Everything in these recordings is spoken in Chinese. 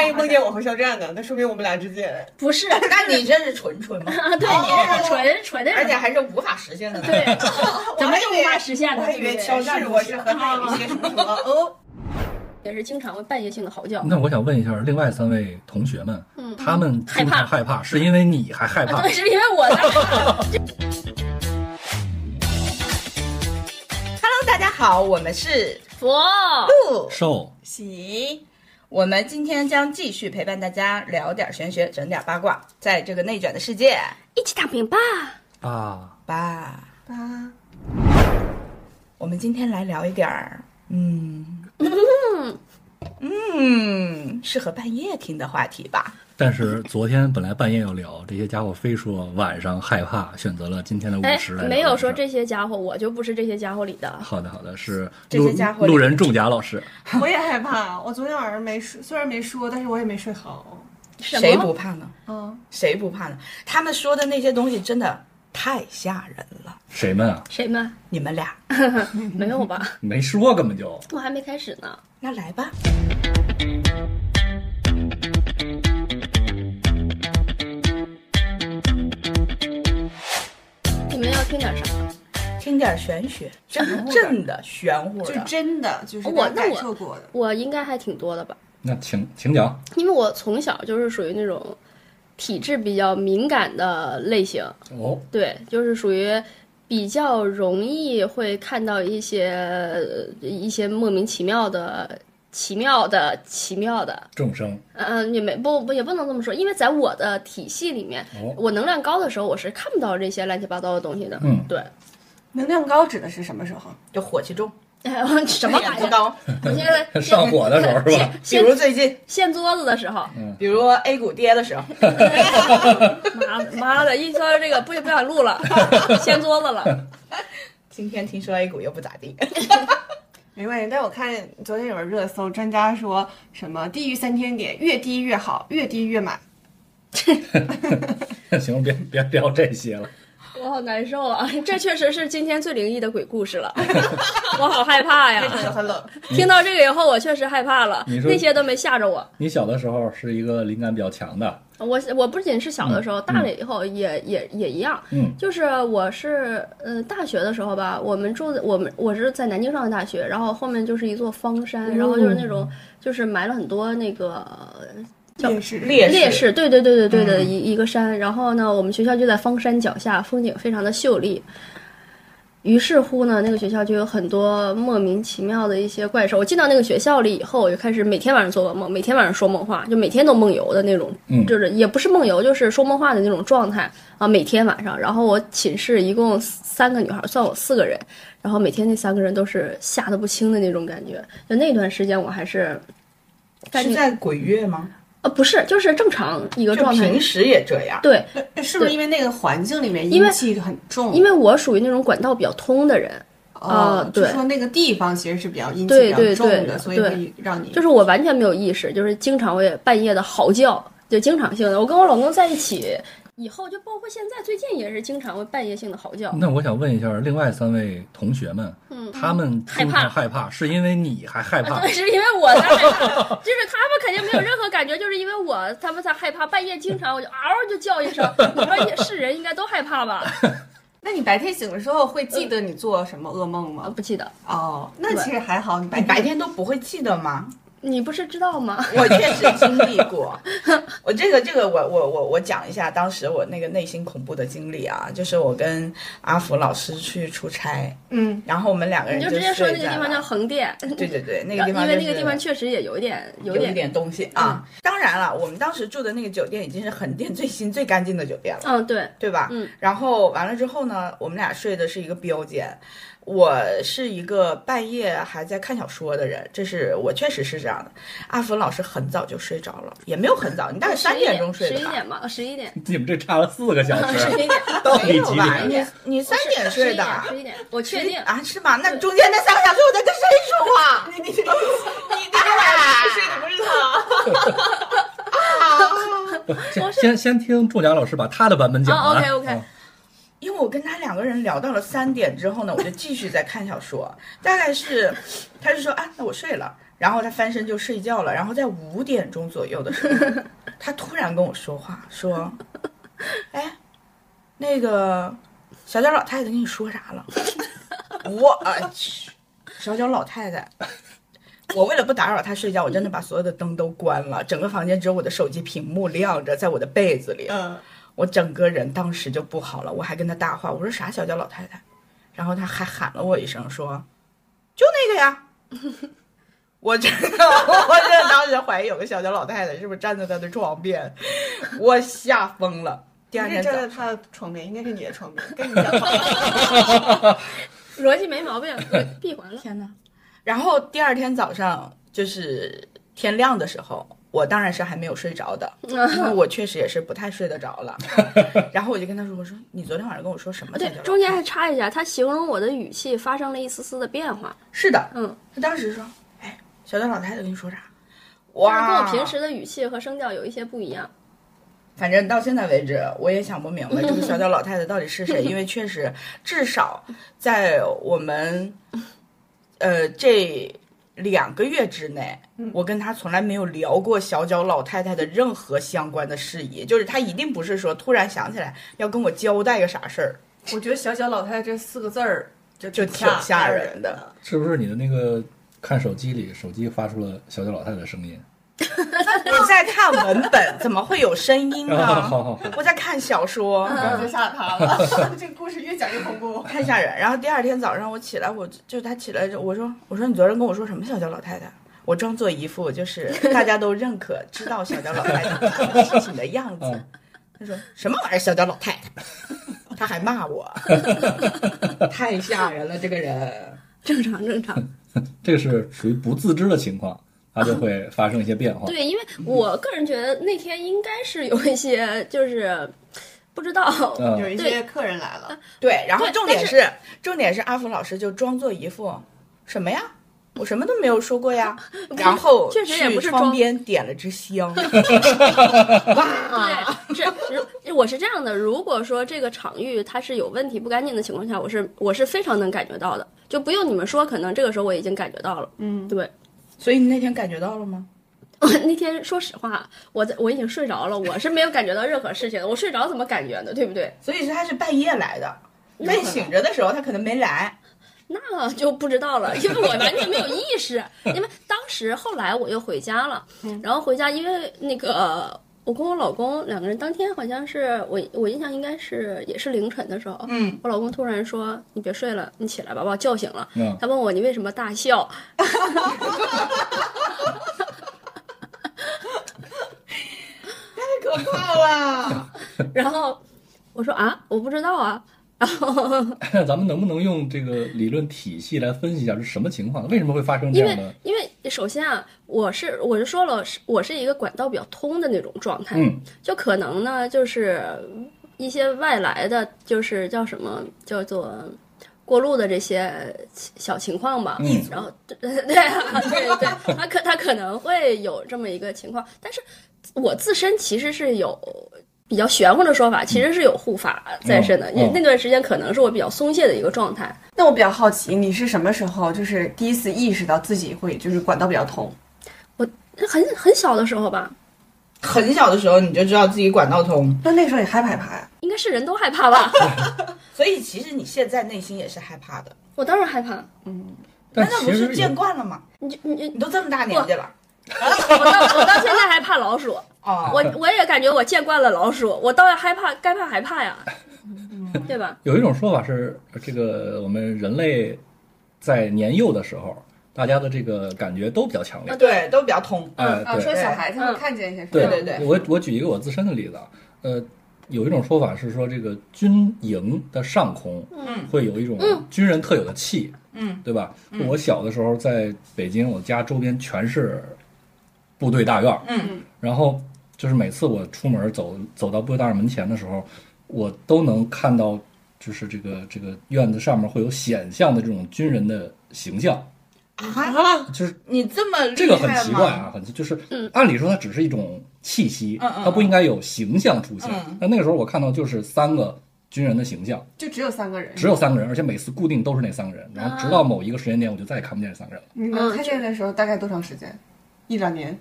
万一梦见我和肖战呢？那说明我们俩之间不是，那你这是纯纯吗？对，你是纯纯的人，而且还是无法实现的。对，怎么就无法实现呢？我还以为肖战我是和他有一些什么什么哦。也是经常会半夜性的嚎叫。那我想问一下，另外三位同学们，嗯他们害怕害怕，是因为你还害怕对，？是因为我在。Hello，大家好，我们是佛，不寿喜。我们今天将继续陪伴大家聊点玄学，整点八卦，在这个内卷的世界一起躺平吧。啊，吧。吧，我们今天来聊一点儿，嗯嗯，适合半夜听的话题吧。但是昨天本来半夜要聊，这些家伙非说晚上害怕，选择了今天的午哎时来聊。没有说。这些家伙，我就不是这些家伙里的。好的，好的，是这路些家伙路人仲甲老师，我也害怕。我昨天晚上没睡，虽然没说，但是我也没睡好。谁不怕呢？嗯，谁不怕呢？他们说的那些东西真的太吓人了。谁们啊？谁们？你们俩，没有吧？没说，根本就我还没开始呢。那来吧。们要听点啥？听点玄学，真正的玄乎就的。真的就是我那我感受过的。我应该还挺多的吧，那请请讲。因为我从小就是属于那种体质比较敏感的类型，哦，对，就是属于比较容易会看到一些呃一些莫名其妙的、奇妙的、奇妙的。众生嗯，也没不不也不能这么说，因为在我的体系里面，哦我能量高的时候，我是看不到这些乱七八糟的东西的。嗯对，能量高指的是什么时候？就火气重，什么玩意儿？眼不高。我现在上火的时候是吧？比如最近，掀桌子的时候，比如 A 股跌的时候，妈妈的，一说这个不不想录了，掀桌子了。今天听说 A 股又不咋地。没关系，但我看昨天有个热搜，专家说什么低于三千点，越低越好，越低越买。行，别别聊这些了。我好难受啊！这确实是今天最灵异的鬼故事了，我好害怕呀！很冷。听到这个以后，我确实害怕了。你说那些都没吓着我。你小的时候是一个灵感比较强的，我我不仅是小的时候，大了以后也也也一样。嗯就是我是呃大学的时候吧，我们住的我们我是在南京上的大学，然后后面就是一座方山，然后就是那种就是埋了很多那个烈士烈士烈士，对对对对对的一一个山。然后呢，我们学校就在方山脚下，风景非常的秀丽。于是乎呢，那个学校就有很多莫名其妙的一些怪兽。我进到那个学校里以后，我就开始每天晚上做噩梦，每天晚上说梦话，就每天都梦游的那种，嗯就是也不是梦游，就是说梦话的那种状态啊。每天晚上，然后我寝室一共三个女孩，算我四个人，然后每天那三个人都是吓得不轻的那种感觉。就那段时间，我还是是在鬼月吗？呃不是，就是正常一个状态。平时也这样。对，是不是因为那个环境里面阴气很重？因为我属于那种管道比较通的人，哦啊，就对说那个地方其实是比较阴气对比较重的，对对对所以会让你就是我完全没有意识，就是经常会半夜的嚎叫，就经常性的。我跟我老公在一起以后，就包括现在最近也是经常会半夜性的嚎叫。那我想问一下，另外三位同学们，嗯，他们害怕害怕，是因为你还害怕？对，是因为我在害怕，就是他们肯定没有任何感觉，就是因为我他们才害怕，半夜经常我就嗷就叫一声。你说是人应该都害怕吧？那你白天醒的时候会记得你做什么噩梦啊，吗？不记得，哦，那其实还好，你白你白天都不会记得吗？你不是知道吗？我确实经历过，我这个这个我我我我讲一下当时我那个内心恐怖的经历啊，就是我跟阿福老师去出差，嗯，然后我们两个人你就直接说那个地方叫横店，对对对，那 个地方、因为那个地方确实也有一点有点点东西啊。当然了，我们当时住的那个酒店已经是横店最新最干净的酒店了，嗯，对，对吧？嗯。然后完了之后呢，我们俩睡的是一个标间。我是一个半夜还在看小说的人，这是我确实是这样的。阿福老师很早就睡着了，也没有很早，你大概三点钟睡的吧？十一点吧，十一点，你们这差了四个小时十时，一点，到没底几有吧？点？你你三点睡的？十一点，我确定。啊？是吗？那中间那三个小时我在跟谁说话？你你你你今天晚上睡的不是他，先先先听仲甲老师把他的版本讲哦完。，OK，OK 啊因为我跟他两个人聊到了三点之后呢，我就继续在看小说，大概是，他就说啊，那我睡了。然后他翻身就睡觉了。然后在五点钟左右的时候，他突然跟我说话，说：“ 哎，那个小脚老太太跟你说啥了？”我去，小脚老太太。我为了不打扰他睡觉，我真的把所有的灯都关了，整个房间只有我的手机屏幕亮着，在我的被子里。嗯，我整个人当时就不好了，我还跟他搭话，我说啥小脚老太太，然后他还喊了我一声说，就那个呀。我真的，我真的当时怀疑有个小脚老太太是不是站在他的床边，我吓疯了。第二天站在他的床边，应该是你的床边，跟你讲话。逻辑没毛病，闭环了。天呐，然后第二天早上就是天亮的时候，我当然是还没有睡着的，因为我确实也是不太睡得着了。然后我就跟他说：“我说你昨天晚上跟我说什么？”对，中间还插一下，他形容我的语气发生了一丝丝的变化。是的，嗯，他当时说：“哎，小张老太太跟你说啥？”哇跟，我平时的语气和声调有一些不一样。反正到现在为止，我也想不明白这个小脚老太太到底是谁，因为确实，至少在我们呃这两个月之内，我跟她从来没有聊过小脚老太太的任何相关的事宜，就是她一定不是说突然想起来要跟我交代个啥事儿，我觉得“小脚老太太”这四个字儿就就挺吓人的。是不是你的那个看手机里，手机发出了小脚老太太的声音？我在看文本，怎么会有声音呢？我在看小说。然后就吓他了。这个故事越讲越恐怖。太吓人。然后第二天早上我起来，我就他起来就我说我说你昨天跟我说什么小脚老太太？我装作一副就是大家都认可、知道小脚老太太事情的样子。他说什么玩意儿小脚老太太？他还骂我，太吓人了这个人。正常正常。这个是属于不自知的情况，它就会发生一些变化。对，因为我个人觉得那天应该是有一些就是不知道，嗯有一些客人来了，对，然后重点是重点是阿福老师就装作一副什么呀？我什么都没有说过呀，然后确实也不是装窗边点了支香，对，是如我是这样的。如果说这个场域它是有问题、不干净的情况下，我是我是非常能感觉到的，就不用你们说，可能这个时候我已经感觉到了。嗯，对，所以你那天感觉到了吗？我 那天说实话，我在我已经睡着了，我是没有感觉到任何事情的。我睡着怎么感觉呢，对不对？所以是他是半夜来的，那你醒着的时候他可能没来。那就不知道了，因为我完全没有意识。因为当时后来我又回家了，然后回家，因为那个我跟我老公两个人当天好像是我我印象应该是也是凌晨的时候，嗯，我老公突然说：“你别睡了，你起来吧，把我叫醒了。”嗯他问我你为什么大笑，太可怕了！然后我说啊，我不知道啊。然 后咱们能不能用这个理论体系来分析一下是什么情况？为什么会发生这因为样的？因为首先啊，我是我就说了，是我是一个管道比较通的那种状态，嗯就可能呢就是一些外来的，就是叫什么叫做。过路的这些小情况吧，嗯然后对对对啊对对，他可他可能会有这么一个情况，但是我自身其实是有比较玄乎的说法，其实是有护法在身的，嗯因为那段时间可能是我比较松懈的一个状态，那我比较好奇，你是什么时候就是第一次意识到自己会就是管道比较通？我很很小的时候吧，很小的时候你就知道自己管道通，那那时候你害不害怕呀？应该是人都害怕吧，所以其实你现在内心也是害怕的。我当然害怕，但难道其实有不是见惯了吗？你就你你你都这么大年纪了，我到我到现在还怕老鼠，啊，我我也感觉我见惯了老鼠，我倒要害怕，该怕还怕呀，对吧？有一种说法是，这个我们人类在年幼的时候，大家的这个感觉都比较强烈。对，都比较通。哎，啊，对。说小孩子会看见一些什么？对对对。我我举一个我自身的例子啊，呃，有一种说法是说，这个军营的上空，嗯。会有一种军人特有的气，嗯，对吧？我小的时候在北京，我家周边全是部队大院儿，嗯，然后就是每次我出门走走到部队大院门前的时候，我都能看到，就是这个这个院子上面会有显像的这种军人的形象，啊，就是你这么这个很奇怪啊，很就是，按理说它只是一种气息，嗯嗯它不应该有形象出现嗯。那那个时候我看到就是三个军人的形象，就只有三个人，只有三个人，而且每次固定都是那三个人，然后直到某一个时间点，我就再也看不见这三个人了。你能看见的时候大概多长时间？一两年。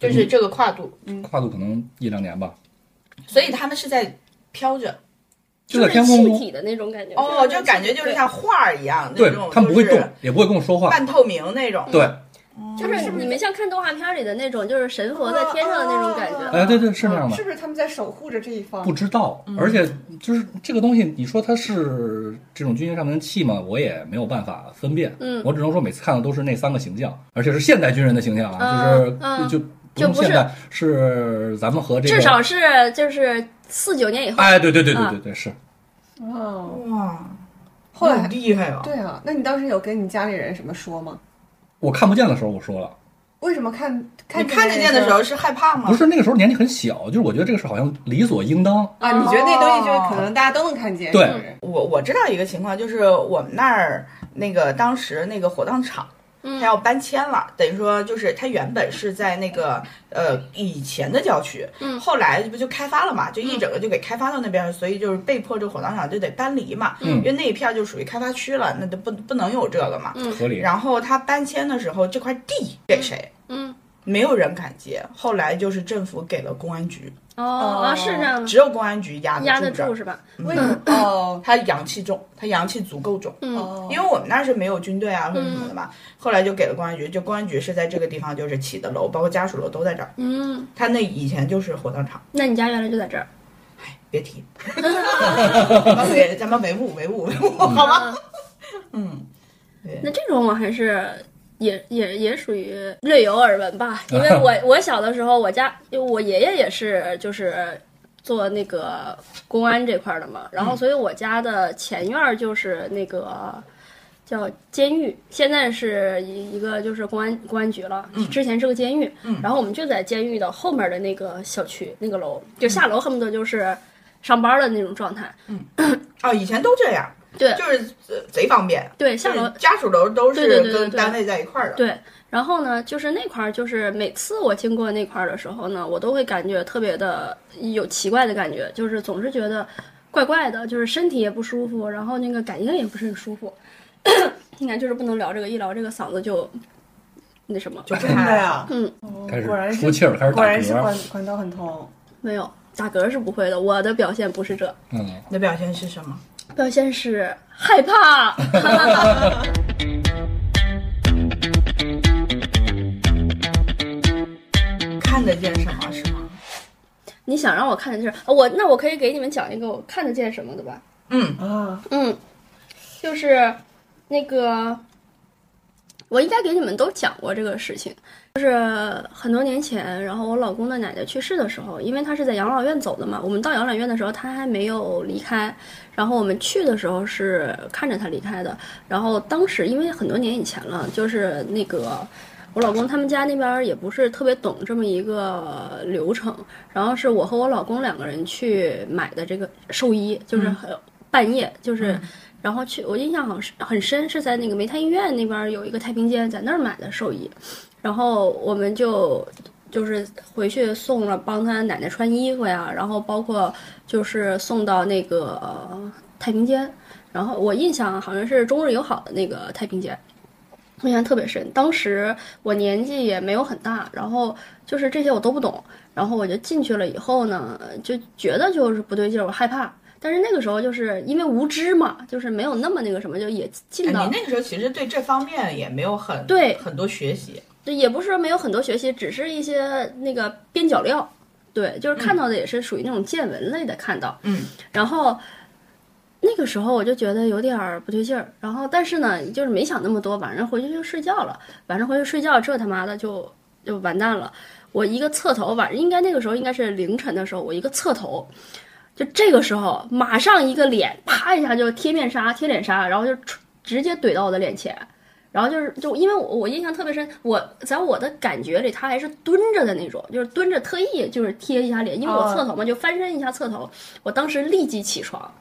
就是这个跨度，跨度可能一两年吧，所以他们是在飘着。就在天空中。气体的那种感觉。哦，就感觉就是像画儿一样那对种，他们不会动，也不会跟我说话。半透明那种。对，就是你们像看动画片里的那种，就是神佛在天上的那种感觉。哎，对对，是那样的是。不是他们在守护着这一方？不知道，而且就是这个东西，你说它是这种军事上面的气吗？我也没有办法分辨。嗯我只能说每次看的都是那三个形象，而且是现代军人的形象啊，就是就不就不是是咱们和这个至少是就是四九年以后。哎，对对对对啊对对，是哦，哇，后来厉害啊！对啊，那你当时有跟你家里人什么说吗？我看不见的时候我说了，为什么看你看看得见的时候是害怕吗？不是那个时候年纪很小，就是我觉得这个事好像理所应当。啊？你觉得那东西就是可能大家都能看见？对我我知道一个情况，就是我们那儿那个当时那个火葬场，它要搬迁了，等于说就是他原本是在那个呃以前的郊区，嗯后来不就开发了嘛，就一整个就给开发到那边了，所以就是被迫这个火葬场就得搬离嘛，嗯因为那一片就属于开发区了，那就不不能有这个嘛。嗯合理。然后他搬迁的时候，这块地给谁？嗯，没有人敢接，后来就是政府给了公安局，哦啊，是这样的，只有公安局压压得住是吧？为什么？哦他阳气重，他阳气足够重。嗯。哦，因为我们那儿是没有军队啊或者什么的嘛，后来就给了公安局，就公安局是在这个地方就是起的楼，包括家属楼都在这儿。嗯，他那以前就是火葬场，那你家原来就在这儿？哎别提，咱们维咱们维护维护维护好吗？嗯，对。那这种我还是也也也属于略有耳闻吧，因为我 我小的时候，我家就我爷爷也是就是做那个公安这块儿的嘛，然后所以我家的前院儿就是那个。叫监狱，现在是一一个就是公安公安局了，之前是个监狱，然后我们就在监狱的后面的那个小区那个楼，就下楼恨不得就是上班的那种状态，哦，以前都这样，对就是呃贼方便，对，下楼家属楼都是对对对对跟单位在一块儿的。对，然后呢，就是那块儿，就是每次我经过那块儿的时候呢，我都会感觉特别的有奇怪的感觉，就是总是觉得怪怪的，就是身体也不舒服，然后那个感应也不是很舒服。你看，就是不能聊这个，一聊这个嗓子就那什么，就真的呀？嗯，开始果然是出气儿，开始打果然是。管管道很通。没有打嗝是不会的，我的表现不是这，嗯，你的表现是什么？表现是害怕。看得见什么是吗？你想让我看得见？我那我可以给你们讲一个我看得见什么的吧？嗯，啊，嗯，就是那个，我应该给你们都讲过这个事情。就是很多年前，然后我老公的奶奶去世的时候，因为他是在养老院走的嘛，我们到养老院的时候他还没有离开，然后我们去的时候是看着他离开的。然后当时因为很多年以前了，就是那个。我老公他们家那边也不是特别懂这么一个流程，然后是我和我老公两个人去买的这个寿衣，就是很半夜，就是，然后去，我印象好是很深，是在那个煤炭医院那边有一个太平间，在那儿买的寿衣，然后我们就就是回去送了，帮他奶奶穿衣服呀，然后包括就是送到那个、呃太平间，然后我印象好像是中日友好的那个太平间。印象特别深，当时我年纪也没有很大，然后就是这些我都不懂，然后我就进去了以后呢，就觉得就是不对劲儿，我害怕。但是那个时候就是因为无知嘛，就是没有那么那个什么，就也进哎到你那个时候其实对这方面也没有很对很多学习。对，也不是说没有很多学习，只是一些那个边角料。对，就是看到的也是属于那种见闻类的看到。嗯，然后那个时候我就觉得有点儿不对劲儿，然后但是呢，就是没想那么多，晚上回去就睡觉了。晚上回去睡觉，这他妈的就就完蛋了。我一个侧头，晚上应该那个时候应该是凌晨的时候，我一个侧头，就这个时候马上一个脸，啪一下就贴面纱、贴脸纱，然后就直直接怼到我的脸前。然后就是，就因为我我印象特别深，我在我的感觉里，他还是蹲着的那种，就是蹲着特意就是贴一下脸，因为我哦侧头嘛，就翻身一下侧头。我当时立即起床，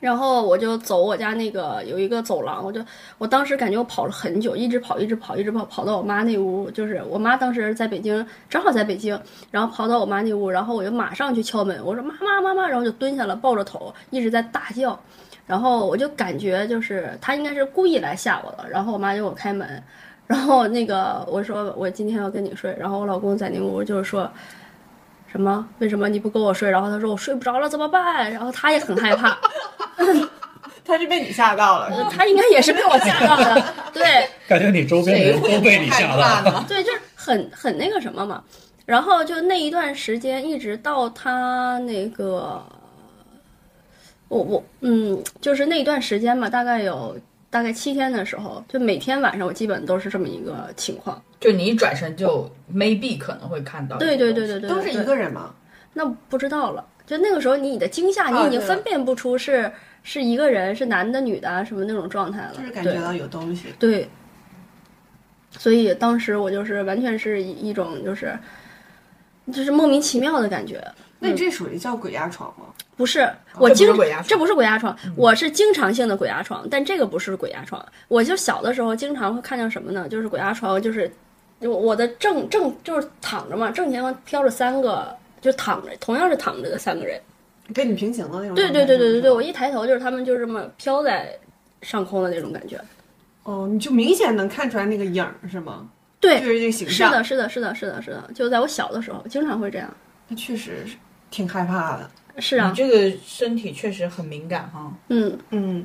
然后我就走我家那个有一个走廊，我就我当时感觉我跑了很久，一直跑，一直跑，一直跑，跑到我妈那屋，就是我妈当时在北京，正好在北京，然后跑到我妈那屋，然后我就马上去敲门，我说妈妈妈妈，然后就蹲下了，抱着头一直在大叫，然后我就感觉就是他应该是故意来吓我的，然后我妈就给我开门，然后那个我说我今天要跟你睡，然后我老公在那屋就是说。什么？为什么你不跟我睡？然后他说我睡不着了，怎么办？然后他也很害怕，他是被你吓到了，他应该也是被我吓到的。对感觉你周边的人都被你吓到了。对，就是很很那个什么嘛。然后就那一段时间，一直到他那个，我我嗯，就是那一段时间嘛，大概有大概七天的时候，就每天晚上我基本都是这么一个情况。就你一转身就 maybe 可能会看到。对对对对对，都是一个人吗？那不知道了。就那个时候，你的惊吓，啊你已经分辨不出是是一个人，是男的、女的啊什么那种状态了。就是感觉到有东西。对，所以当时我就是完全是一一种就是就是莫名其妙的感觉。那你这属于叫鬼压床吗？不是，我这不是经鬼压床这不是鬼压床，我是经常性的鬼压床，但这个不是鬼压床。我就小的时候经常会看见什么呢？就是鬼压床，就是我我的正正就是躺着嘛，正前方飘着三个，就躺着，同样是躺着的三个人。跟你平行的那种。对对对对对对，我。一抬头就是他们就这么飘在上空的那种感觉。哦，你就明显能看出来那个影儿是吗？对，就是这个形象。是的，是的，是的，是的，是的，就在我小的时候，经常会这样。那确实是挺害怕的。是啊你，这个身体确实很敏感哈。嗯，嗯，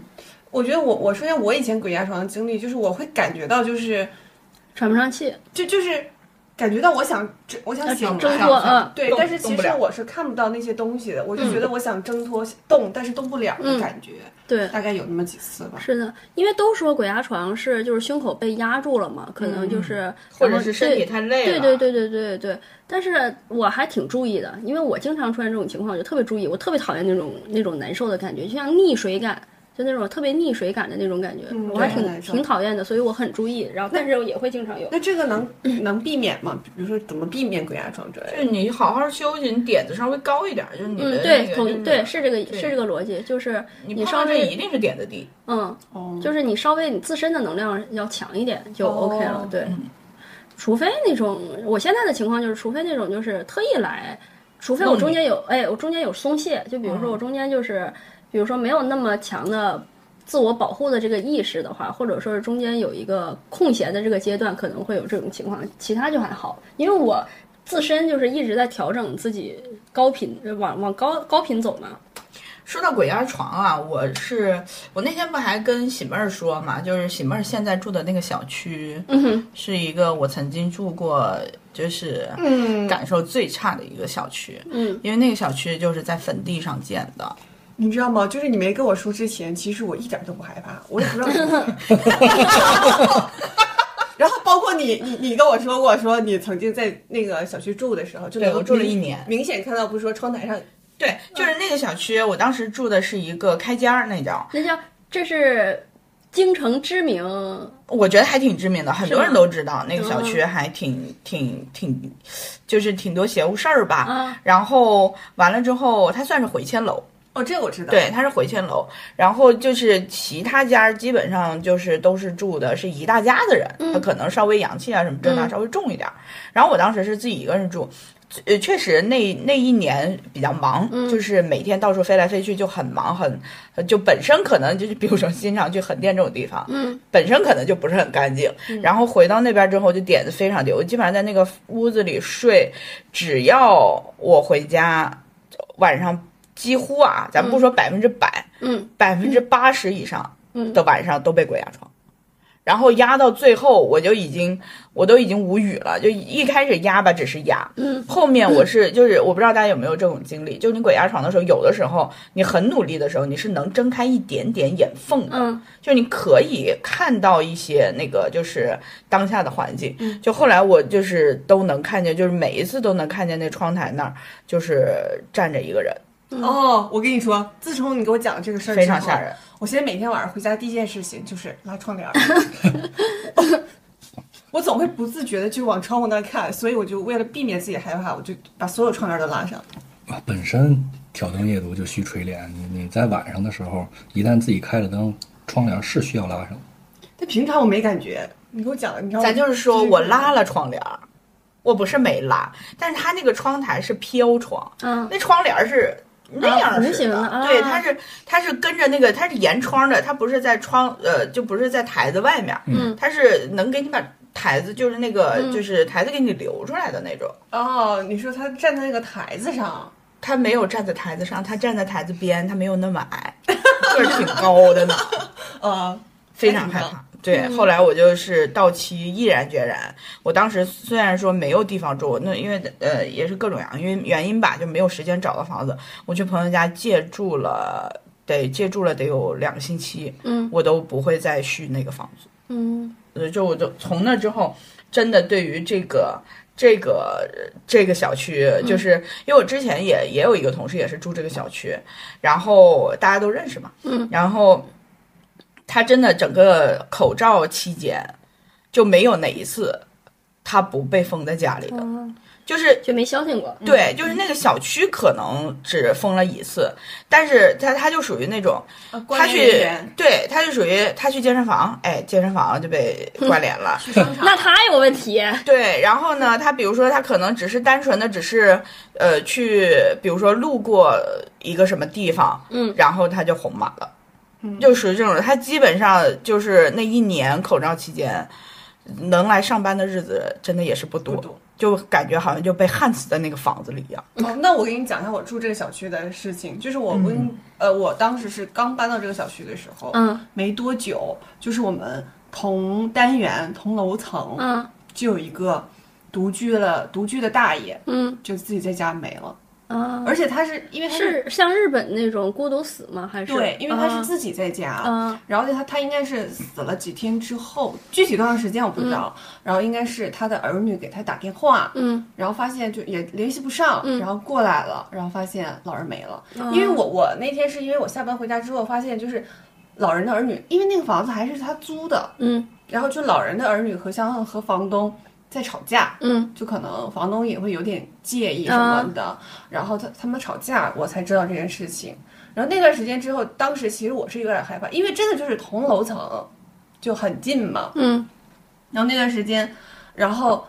我觉得我我说一下我以前鬼压床的经历，就是我会感觉到就是喘不上气，就就是感觉到我想我想醒挣来脱嗯，对，但是其实我是看不到那些东西的，我就觉得我想挣脱动，但是动不了的嗯感觉，对。大概有那么几次吧。是的，因为都说鬼压床是就是胸口被压住了嘛，可能就是、或者是身体太累了。对对对对对对，但是我还挺注意的，因为我经常出现这种情况，我就特别注意，我特别讨厌那种那种难受的感觉，就像溺水感，就那种特别溺水感的那种感觉，嗯我还挺挺讨厌的，所以我很注意，然后但是也会经常有。那这个能能避免吗？比如说怎么避免鬼压床之类的？就是你好好休息，你点子稍微高一点，就是你的对，对是这个是这个逻辑，就是你你稍微碰到这一定是点子低。嗯，哦，就是你稍微你自身的能量要强一点就 OK 了，哦对。除非那种我现在的情况就是，除非那种就是特意来，除非我中间有哎，我中间有松懈，就比如说我中间就是，比如说没有那么强的自我保护的这个意识的话，或者说是中间有一个空闲的这个阶段，可能会有这种情况，其他就还好，因为我自身就是一直在调整自己高频往往高高频走嘛，说到鬼压床啊，我是我那天不还跟喜妹儿说嘛，就是喜妹儿现在住的那个小区，嗯哼，是一个我曾经住过，就是嗯，感受最差的一个小区，嗯，因为那个小区就是在坟地上建的，你知道吗？就是你没跟我说之前，其实我一点都不害怕，我也不知道。然后包括你，你你跟我说过，说你曾经在那个小区住的时候，就我住了一年明显看到不是说窗台上对，就是那个小区，我当时住的是一个开间儿，那叫，那叫这是京城知名我觉得还挺知名的，很多人都知道那个小区还挺挺挺，就是挺多邪乎事儿吧。啊然后完了之后，它算是回迁楼，哦，这个我知道。对，它是回迁楼。然后就是其他家基本上就是都是住的是一大家子人，他可能稍微阳气啊什么这那嗯稍微重一点儿。然后我当时是自己一个人住。呃，确实那那一年比较忙，就是每天到处飞来飞去，就很忙，很就本身可能就是比如说经常去横店这种地方，嗯，本身可能就不是很干净。然后回到那边之后，就点子非常低。我基本上在那个屋子里睡，只要我回家，晚上几乎啊，咱不说百分之百，嗯，百分之八十以上嗯的晚上都被鬼压床。然后压到最后，我就已经，我都已经无语了。就一开始压吧，只是压，嗯，后面我是就是我不知道大家有没有这种经历，就你鬼压床的时候，有的时候你很努力的时候，你是能睁开一点点眼缝的，嗯，就你可以看到一些那个就是当下的环境。就后来我就是都能看见，就是每一次都能看见那窗台那儿就是站着一个人，哦，我跟你说，自从你给我讲了这个事儿，非常吓人。。我现在每天晚上回家第一件事情就是拉窗帘儿，我总会不自觉的就往窗户那儿看，所以我就为了避免自己害怕，我就把所有窗帘都拉上。啊，本身挑灯夜读就需垂帘。你你在晚上的时候，一旦自己开了灯，窗帘是需要拉上。但平常我没感觉，你给我讲，你知道吗？咱就是说我拉了窗帘，我不是没拉，但是它那个窗台是飘窗，嗯那窗帘是那样啊式弧形的啊对，它是它是跟着那个，它是沿窗的，它不是在窗呃，就不是在台子外面，嗯它是能给你把台子就是那个、嗯就是台子给你留出来的那种。哦，你说他站在那个台子上，他没有站在台子上，他站在台子边，他没有那么矮，个儿挺高的呢，呃，非常害怕。对，后来我就是到期毅然决然。我当时虽然说没有地方住，那因为呃也是各种原因，原因吧，就没有时间找到房子。我去朋友家借住了，得借住了得有两个星期，嗯我都不会再续那个房子。嗯呃，就我就从那之后，真的对于这个这个这个小区，就是因为我之前也也有一个同事也是住这个小区，然后大家都认识嘛，嗯，然后他真的整个口罩期间就没有哪一次他不被封在家里的，嗯，就是就没消停过。对，就是那个小区可能只封了一次，但是他他就属于那种。他去，对，他就属于他去健身房，哎，健身房就被关联了。去商场，那他有问题。对，然后呢，他比如说他可能只是单纯的只是呃去，比如说路过一个什么地方，嗯，然后他就红码了，嗯就属于这种。他基本上就是那一年口罩期间。能来上班的日子真的也是不多，不多就感觉好像就被焊死在那个房子里一样。哦，那我给你讲一下我住这个小区的事情，就是我跟、呃，我当时是刚搬到这个小区的时候，嗯没多久，就是我们同单元同楼层，嗯就有一个独居了独居的大爷，嗯就自己在家没了，啊，而且他是因为他是像日本那种孤独死吗？还是？对，因为他是啊。自己在家，啊。然后他他应该是死了几天之后，具体多长时间我不知道，然后应该是他的儿女给他打电话，嗯。然后发现就也联系不上，嗯然后过来了，然后发现老人没了。因为我我那天是因为我下班回家之后发现就是老人的儿女，因为那个房子还是他租的，嗯。然后就老人的儿女和相和房东在吵架，嗯就可能房东也会有点介意什么的，然后他他们吵架，我才知道这件事情。然后那段时间之后，当时其实我是有点害怕，因为真的就是同楼层，就很近嘛。嗯然后那段时间，然后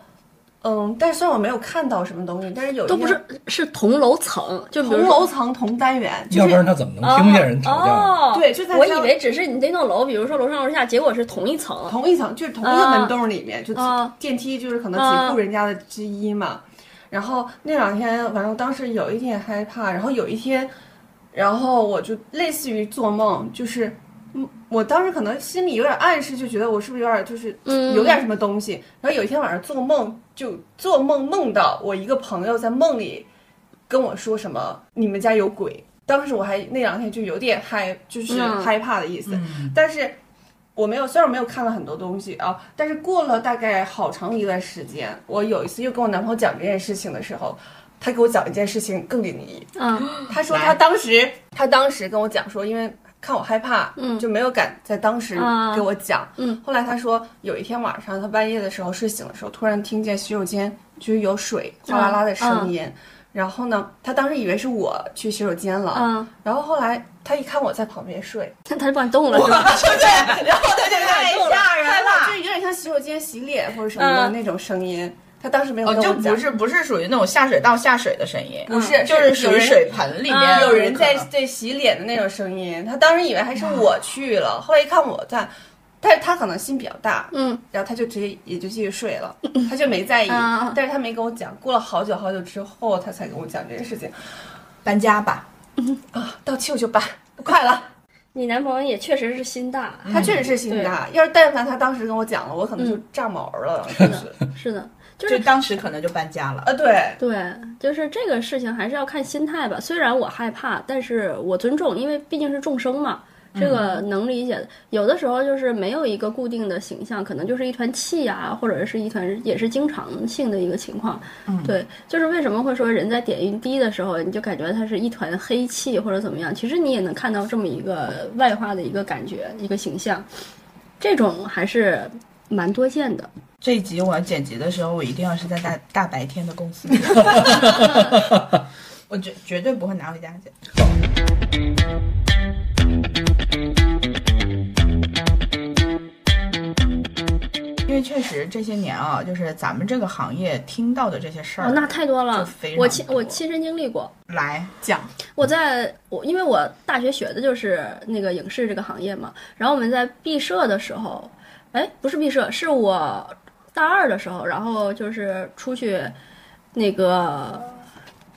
嗯，但是虽然我没有看到什么东西，但是有一都不是是同楼层，就同楼层同单元，就要不然是他怎么能听见人吵架对就在我以为只是你那栋楼，比如说楼上楼下，结果是同一层。同一层，就是同一个门洞里面，就啊电梯就是可能几户人家的之一嘛。然后那两天，反正我当时有一点害怕，然后有一天，然后我就类似于做梦，就是。嗯，我当时可能心里有点暗示，就觉得我是不是有点就是嗯有点什么东西。然后有一天晚上做梦，就做梦梦到我一个朋友在梦里跟我说什么“你们家有鬼”。当时我还那两天就有点害，就是嗯害怕的意思。但是我没有，虽然我没有看了很多东西啊，但是过了大概好长一段时间，我有一次又跟我男朋友讲这件事情的时候，他给我讲一件事情更灵异。嗯他说他当时，他当时跟我讲说，因为看我害怕，嗯就没有敢在当时啊给我讲。嗯，后来他说有一天晚上，他半夜的时候睡醒的时候，突然听见洗手间就是有水哗啦啦的声音。然后呢，他当时以为是我去洗手间了，嗯，然后后来他一看我在旁边睡，他就把你动了是吧？对，然后他就 太吓人了就是有点像洗手间洗脸或者什么的嗯那种声音。他当时没有哦，就跟我讲，不是不是属于那种下水道下水的声音，不是就是属于水盆里面啊有人在对洗脸的那种声音。他当时以为还是我去了，后来一看我在，但是他可能心比较大，嗯然后他就直接也就继续睡了，他就没在意啊，但是他没跟我讲。过了好久好久之后，他才跟我讲这件事情搬家吧。啊。到期我就搬，快了。你男朋友也确实是心大，他确实是心大，要是但凡他当时跟我讲了，我可能就炸毛了，就是是的，就就是当时可能就搬家了。呃，对，对，就是这个事情还是要看心态吧。虽然我害怕，但是我尊重，因为毕竟是众生嘛，这个能理解的。有的时候就是没有一个固定的形象，可能就是一团气啊，或者是一团也是经常性的一个情况。对，就是为什么会说人在点运低的时候，你就感觉它是一团黑气或者怎么样？其实你也能看到这么一个外化的一个感觉，一个形象，这种还是蛮多见的。这一集我要剪辑的时候，我一定要是在大大白天的公司。我绝绝对不会拿回家去。因为确实这些年啊，就是咱们这个行业听到的这些事儿，哦，那太多了我亲我亲身经历过。来讲我在我因为我大学学的就是那个影视这个行业嘛，然后我们在毕设的时候，哎，不是毕设，是我大二的时候，然后就是出去那个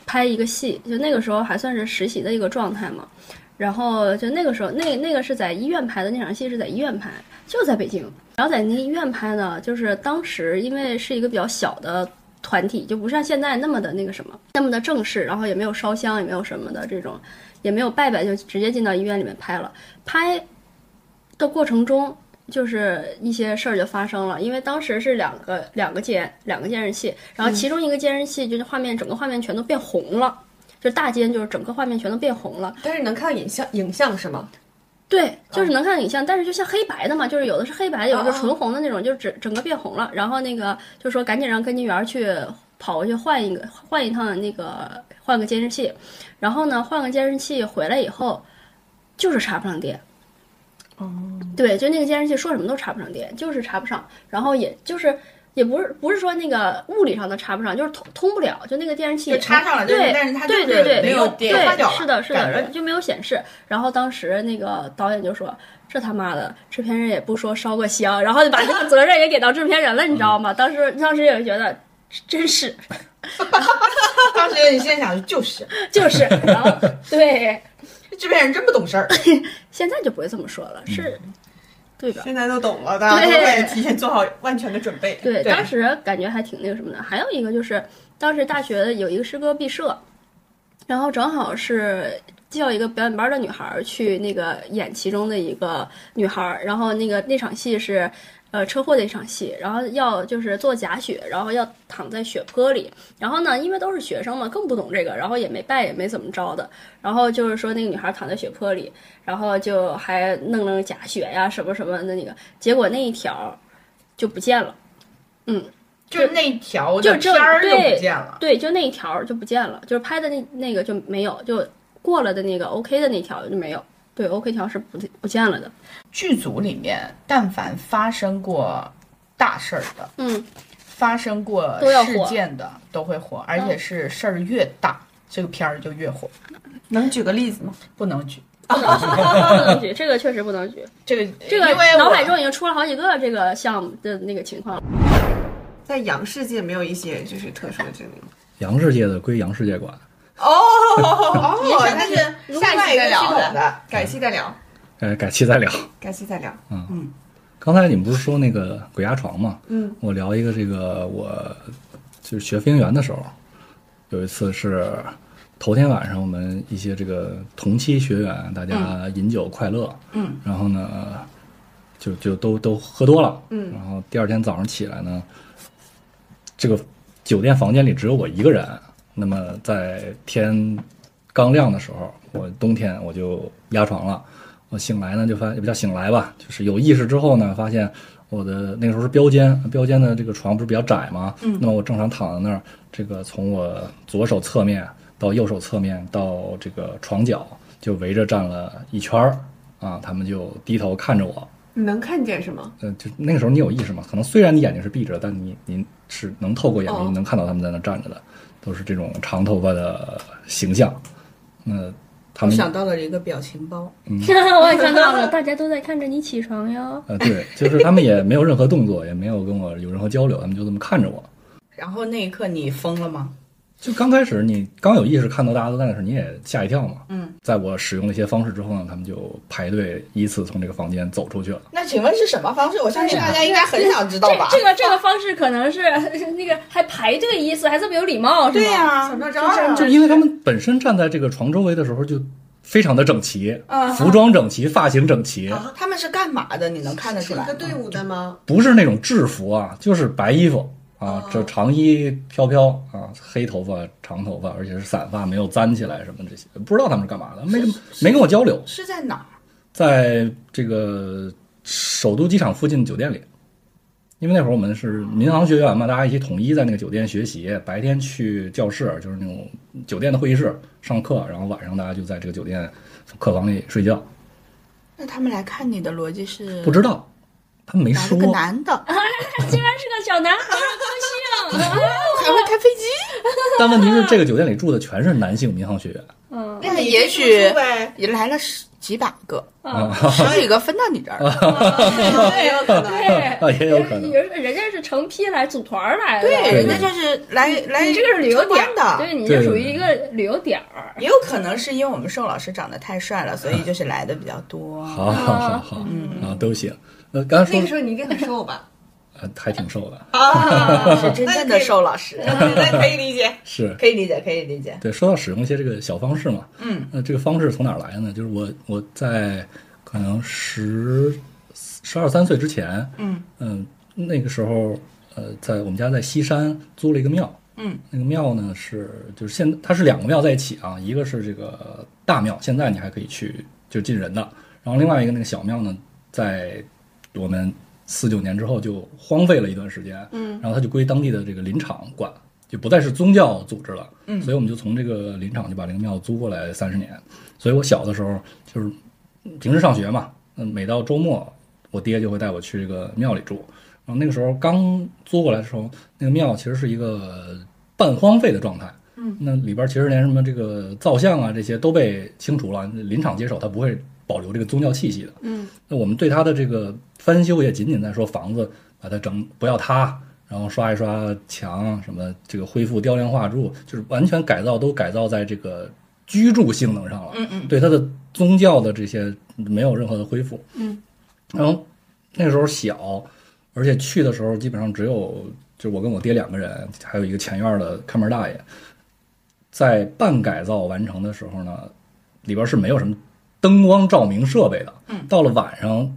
拍一个戏，就那个时候还算是实习的一个状态嘛。然后就那个时候，那那个是在医院拍的那场戏是在医院拍，就在北京。然后在那医院拍呢，就是当时因为是一个比较小的团体，就不像现在那么的那个什么，那么的正式，然后也没有烧香，也没有什么的这种，也没有拜拜，就直接进到医院里面拍了。拍的过程中，就是一些事儿就发生了，因为当时是两个两个监两个监视器，然后其中一个监视器就是画面整个画面全都变红了，就大监就是整个画面全都变红了。但是能看影像影像是吗？对，就是能看影像，但是就像黑白的嘛，就是有的是黑白的，有的是纯红的那种，就是整整个变红了。然后那个就说赶紧让跟进员去跑过去换一个换一趟那个换个监视器，然后呢换个监视器回来以后就是插不上电。哦，对，就那个监视器说什么都插不上电，就是插不上，然后也就是。也不是不是说那个物理上的插不上，就是通通不了，就那个电视器也插上了，对但是它就对对对没有对电花掉了，是的，是的，然后就没有显示。然后当时那个导演就说：“这他妈的，制片人也不说烧个香，然后就把这个责任也给到制片人了，你知道吗？”当时当时也觉得真是 当时你现在想就是就是，然后对，制片人真不懂事儿，现在就不会这么说了，是，对吧？现在都懂了，大家都会提前做好万全的准备。对，对当时感觉还挺那个什么的。还有一个就是，当时大学有一个诗歌毕设，然后正好是叫一个表演班的女孩去那个演其中的一个女孩，然后那个那场戏是。呃，车祸的一场戏，然后要就是做假血，然后要躺在血泊里，然后呢，因为都是学生嘛，更不懂这个，然后也没拜，也没怎么着的，然后就是说那个女孩躺在血泊里，然后就还弄弄假血呀什么什么的那个，结果那一条就不见了。嗯就是那条就片儿就对不见了。对，就那一条就不见了，就是拍的那那个就没有，就过了的那个 OK 的那条就没有。对，OK 条是不不见了的。剧组里面，但凡发生过大事儿的，嗯，发生过事件的，都会火，而且是事儿越大，这个片儿就越火。能举个例子吗？不能举 不能举，这个确实不能举。这个，这个因为我脑海中已经出了好几个这个项目的那个情况了。在洋世界没有一些就是特殊的经历吗？洋世界的归洋世界管，哦，哦，它是下一期再聊的。的，改期再聊，呃，改期再聊。改期再聊嗯。刚才你们不是说那个鬼压床吗？嗯，我聊一个这个，我就是学飞行员的时候，有一次是头天晚上，我们一些这个同期学员，大家饮酒快乐，嗯，然后呢，就就都都喝多了，嗯然后第二天早上起来呢，这个酒店房间里只有我一个人。那么在天刚亮的时候，我冬天我就压床了。我醒来呢，就发也不叫醒来吧，就是有意识之后呢，发现我的那个时候是标间，标间的这个床不是比较窄吗？嗯，那么我正常躺在那儿，这个从我左手侧面到右手侧面到这个床角，就围着站了一圈儿啊，他们就低头看着我。你能看见是吗？呃，就那个时候你有意识吗？可能虽然你眼睛是闭着，但你你是能透过眼睛，哦能看到他们在那站着的，都是这种长头发的形象。那他们想到了一个表情包，嗯 我也想到了，大家都在看着你起床哟。呃，对，就是他们也没有任何动作，也没有跟我有任何交流，他们就这么看着我。然后那一刻你疯了吗？就刚开始你刚有意识看到大家都在那时，你也吓一跳嘛。嗯，在我使用了一些方式之后呢，他们就排队依次从这个房间走出去了。那请问是什么方式？我相信大家应该很想知道吧？这个这个方式可能是那个还排队依次，还这么有礼貌？对呀、小妙招就是因为他们本身站在这个床周围的时候就非常的整齐，嗯服装整齐，发型整齐，啊他们是干嘛的？你能看得出来一个队伍的吗？不是那种制服啊，就是白衣服啊，这长衣飘飘啊，黑头发、长头发，而且是散发，没有簪起来什么这些，不知道他们是干嘛的，没跟没跟我交流，是在哪儿？在这个首都机场附近的酒店里。因为那会儿我们是民航学员嘛，大家一起统一在那个酒店学习，白天去教室，就是那种酒店的会议室上课，然后晚上大家就在这个酒店客房里睡觉。那他们来看你的逻辑是不知道，他没说。个男的，竟然是个小男孩，高兴。还会开飞机？但问题是，这个酒店里住的全是男性民航学员，嗯，那也许呗，也来了十几百个，啊，十几个分到你这儿了。也有可能。对，也有可能人人家是成批来组团儿来的，对，人家就是来来你这个是旅游点的。对，你对对这属于一个旅游点儿。也有可能是因为我们寿老师长得太帅了，所以就是来的比较多。好好好好啊，都行。呃，刚才说那个时候你一定很瘦吧？呃还挺瘦的，啊，是真正的瘦老师，那可以理解。是可以理解，可以理解。对。说到使用一些这个小方式嘛，嗯，那这个方式从哪儿来的呢？就是我我在可能十十二三岁之前，嗯嗯，那个时候呃，在我们家在西山租了一个庙，嗯，那个庙呢是就是现它是两个庙在一起啊，一个是这个大庙，现在你还可以去就进人的，然后另外一个那个小庙呢，在我们四九年之后就荒废了一段时间，嗯，然后它就归当地的这个林场管，就不再是宗教组织了，嗯所以我们就从这个林场就把这个庙租过来三十年，所以我小的时候就是平时上学嘛，嗯，每到周末，我爹就会带我去这个庙里住。然后那个时候刚租过来的时候，那个庙其实是一个半荒废的状态。嗯，那里边其实连什么这个造像啊这些都被清除了，林场接手，它不会保留这个宗教气息的。嗯，那我们对它的这个翻修也仅仅在说房子把它整不要塌，然后刷一刷墙，什么这个恢复雕梁画柱，就是完全改造都改造在这个居住性能上了。嗯嗯，对它的宗教的这些没有任何的恢复。嗯，然后那时候小，而且去的时候基本上只有就我跟我爹两个人，还有一个前院的看门大爷。在半改造完成的时候呢，里边是没有什么灯光照明设备的。嗯，到了晚上，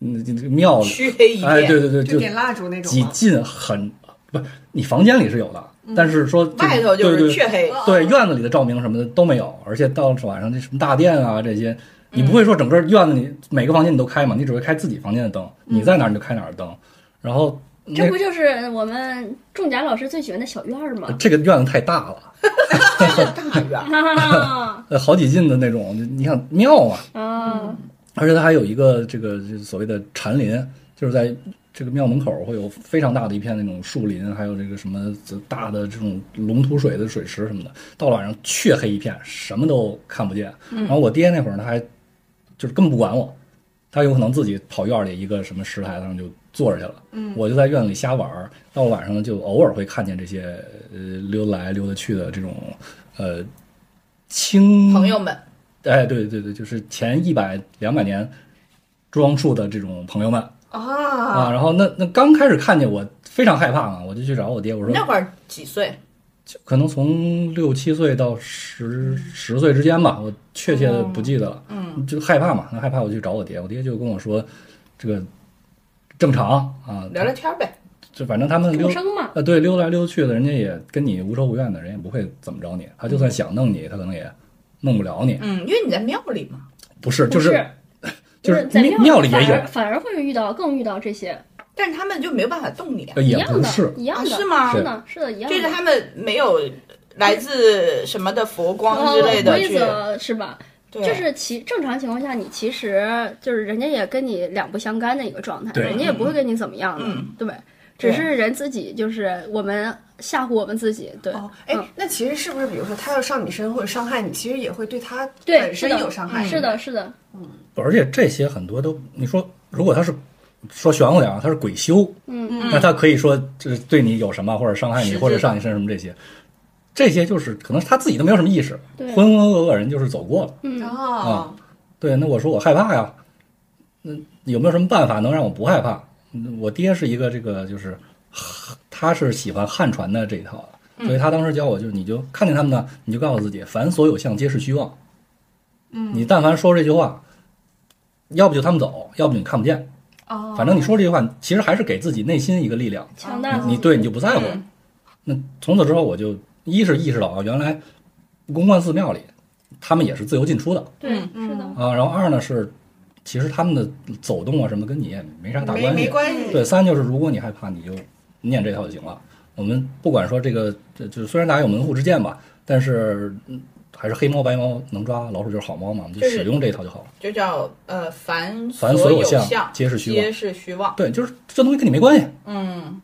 嗯，这个庙里，黢黑一片。哎，对对对，就就点蜡烛那种几吗？近很不，你房间里是有的，但是说这个外头就是黢黑。对，院子里的照明什么的都没有，而且到了晚上那什么大殿啊这些，你不会说整个院子里每个房间你都开嘛，你只会开自己房间的灯，你在哪儿你就开哪儿的灯。然后那这不就是我们仲甲老师最喜欢的小院儿吗？这个院子太大了，大院。啊 呃，好几进的那种，你想庙嘛，啊！而且它还有一个这个所谓的禅林，就是在这个庙门口会有非常大的一片那种树林，还有这个什么大的这种龙吐水的水池什么的。到了晚上黢黑一片，什么都看不见。然后我爹那会儿他还就是根本不管我，他有可能自己跑院里一个什么石台上就坐着去了。嗯我就在院子里瞎玩儿。到了晚上就偶尔会看见这些呃溜来溜达去的这种呃青朋友们，哎，对对对，就是前一百两百年装束的这种朋友们啊，啊，然后那那刚开始看见我非常害怕嘛，我就去找我爹，我说那会儿几岁？可能从六七岁到十十岁之间吧，我确切的不记得了，嗯，就害怕嘛，那害怕我去找我爹，我爹就跟我说这个正常啊，聊聊天呗。就反正他们溜众生嘛，呃对溜来溜去的，人家也跟你无仇无怨的，人也不会怎么着你，他就算想弄你，他可能也弄不了你，嗯，因为你在庙里嘛。不是就是 就是在庙庙里也有反而，反而会遇到更遇到这些但是他们就没有办法动你一样的不是，，一样的，啊是吗是的，是的，一样的。就是他们没有来自什么的佛光之类的呃规，则是吧？对，就是其正常情况下，你其实就是人家也跟你两不相干的一个状态，对人家也不会跟你怎么样的，嗯对。只是人自己就是我们吓唬我们自己，对，哦，哎嗯，那其实是不是，比如说他要上你身或者伤害你，其实也会对他对，本身有伤害？是的，是的，嗯而且这些很多都，你说如果他是说玄乎点啊，他是鬼修，嗯嗯那他可以说就是对你有什么，或者伤害你，或者上你身什么这些，这些就是可能他自己都没有什么意识，浑浑噩噩人就是走过了。嗯，啊，对，那我说我害怕呀，那，有没有什么办法能让我不害怕？嗯我爹是一个这个就是，他是喜欢汉传的这一套的，所以他当时教我就是，你就看见他们呢，你就告诉自己，凡所有相皆是虚妄。嗯，你但凡说这句话，要不就他们走，要不你看不见。哦，反正你说这句话，其实还是给自己内心一个力量。强大你对你就不在乎。嗯那从此之后，我就一是意识到啊，原来公观寺庙里他们也是自由进出的对，嗯是的，啊。然后二呢是其实他们的走动啊什么跟你也没啥大关系。没关系。对，三就是如果你害怕，你就念这套就行了。我们不管说这个，这就虽然大家有门户之见吧，但是嗯还是黑猫白猫能抓，老鼠就是好猫嘛，我们就就是使用这一套就好了。就叫呃凡凡所所有相相皆是虚妄皆是虚妄。对，就是这东西跟你没关系，嗯，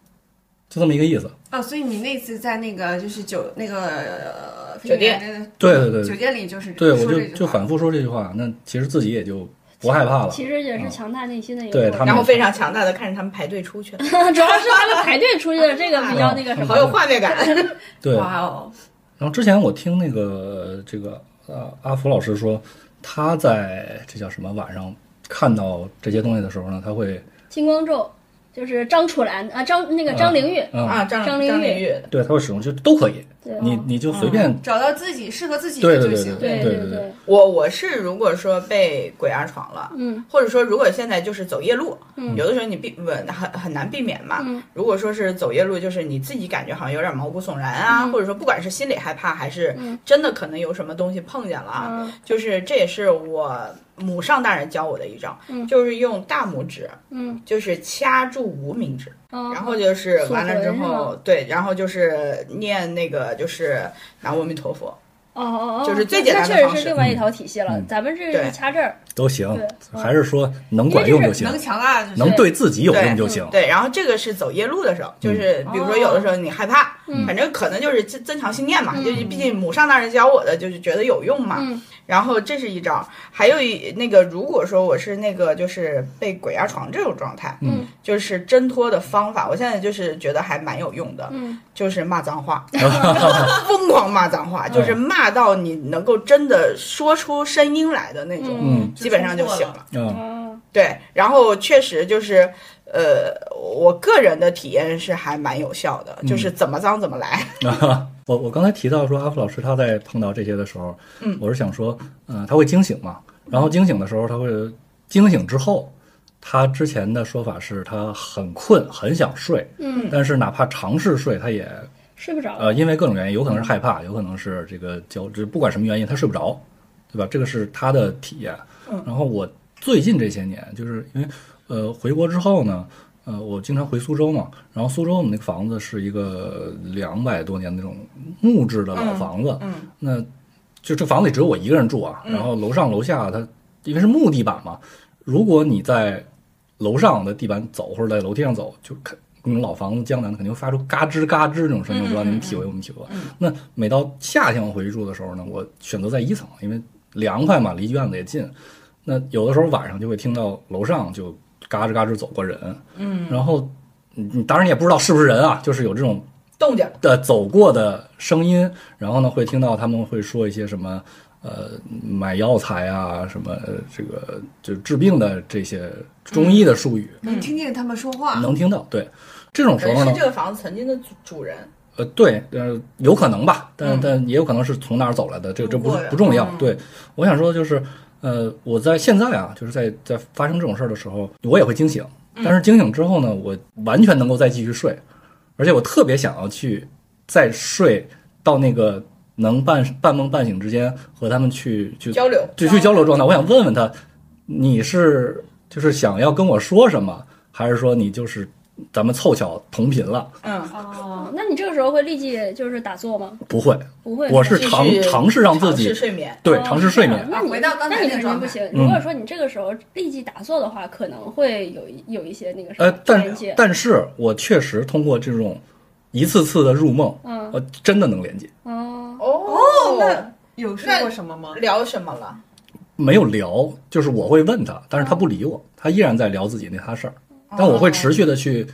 就这么一个意思。哦，所以你那次在那个就是酒那个呃酒店对对对酒店里就是对，我就就反复说这句话，那其实自己也就不害怕了。其实也是强大内心的一个过程。对他们然后非常强大的看着他们排队出去 了，主要是他们排队出去的，这个比较那个什么。好有画面感。对，哇哦，然后之前我听那个这个呃阿福老师说，他在这叫什么晚上看到这些东西的时候呢，他会金光咒就是张楚岚啊，张那个张灵玉，嗯，啊，张张灵玉对，他会使用就都可以，你你就随便找到自己适合自己对对对的就行。对对对对，我我是如果说被鬼压床了，嗯或者说如果现在就是走夜路，嗯有的时候你避不很很难避免嘛。嗯如果说是走夜路，就是你自己感觉好像有点毛骨悚然啊，嗯或者说不管是心里害怕，还是嗯真的可能有什么东西碰见了啊，嗯就是这也是我母上大人教我的一招，嗯。就是用大拇指，嗯，就是掐住无名指，然然后就是完了之后对，然后就是念那个就是南无阿弥陀佛，哦哦哦，就是最简单的那确实方式。是另外一套体系了。嗯。咱们这对。是掐这儿，都行还是说能管用就行，能强大就是能对自己有用就行。对，然后这个是走夜路的时候，就是比如说有的时候你害怕，嗯。反正可能就是增增强信念嘛，嗯。就是毕竟母上大人教我的，就是觉得有用嘛。嗯。然后这是一招，还有一那个，如果说我是那个就是被鬼压床这种状态，嗯。就是挣脱的方法，我现在就是觉得还蛮有用的，嗯。就是骂脏话，疯狂骂脏话，就是骂到你能够真的说出声音来的那种，嗯基本上就行了。嗯，哦对，然后确实就是，呃，我个人的体验是还蛮有效的，就是怎么脏怎么来。啊，我我刚才提到说阿福老师他在碰到这些的时候，嗯我是想说，嗯、他会惊醒嘛，然后惊醒的时候他会惊醒之后，他之前的说法是他很困，很想睡，嗯，但是哪怕尝试睡，他也睡不着。呃因为各种原因，有可能是害怕，有可能是这个焦，这不管什么原因，他睡不着，对吧？这个是他的体验。嗯然后我最近这些年，就是因为呃回国之后呢。呃，我经常回苏州嘛，然后苏州我们那个房子是一个两百多年那种木质的老房子，嗯那就这房子里只有我一个人住啊，然后楼上楼下它因为是木地板嘛，如果你在楼上的地板走或者在楼梯上走，就肯那种老房子江南的肯定会发出嘎吱嘎吱这种声音，我不知道你们体会有没有体会过。那每到夏天我回去住的时候呢，我选择在一层，因为凉快嘛，离院子也近。那有的时候晚上就会听到楼上就嘎吱嘎吱走过人，嗯，然后你你当然也不知道是不是人啊，就是有这种动静，的走过的声音，然后呢会听到他们会说一些什么呃买药材啊，什么呃这个就治病的这些中医的术语，能听见他们说话。能听到。对，这种时候呢，是这个房子曾经的主主人。呃对，呃有可能吧，但嗯但也有可能是从哪儿走来的，这这不不重要。嗯对，我想说的就是。呃，我在现在啊，就是在在发生这种事儿的时候，我也会惊醒，嗯但是惊醒之后呢，我完全能够再继续睡，而且我特别想要去再睡到那个能半半梦半醒之间和他们去去交流，就去交流状态。我想问问他，你是就是想要跟我说什么，还是说你就是咱们凑巧同频了？嗯，哦，那你这个时候会立即就是打坐吗？不会，不会，我是尝尝试让自己睡眠。对哦尝试睡眠那你回到刚才那你肯定不行。嗯如果说你这个时候立即打坐的话，可能会有一有一些那个什么，呃但连接。但是我确实通过这种一次次的入梦，嗯我真的能连接。哦哦那有说过什么吗？聊什么了？没有聊，就是我会问他，但是他不理我，他依然在聊自己那他事儿，但我会持续的去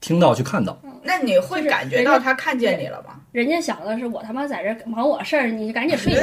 听到、去看到。那你会感觉到他看见你了吗？人家想的是我他妈在这儿忙我事儿，你赶紧睡觉。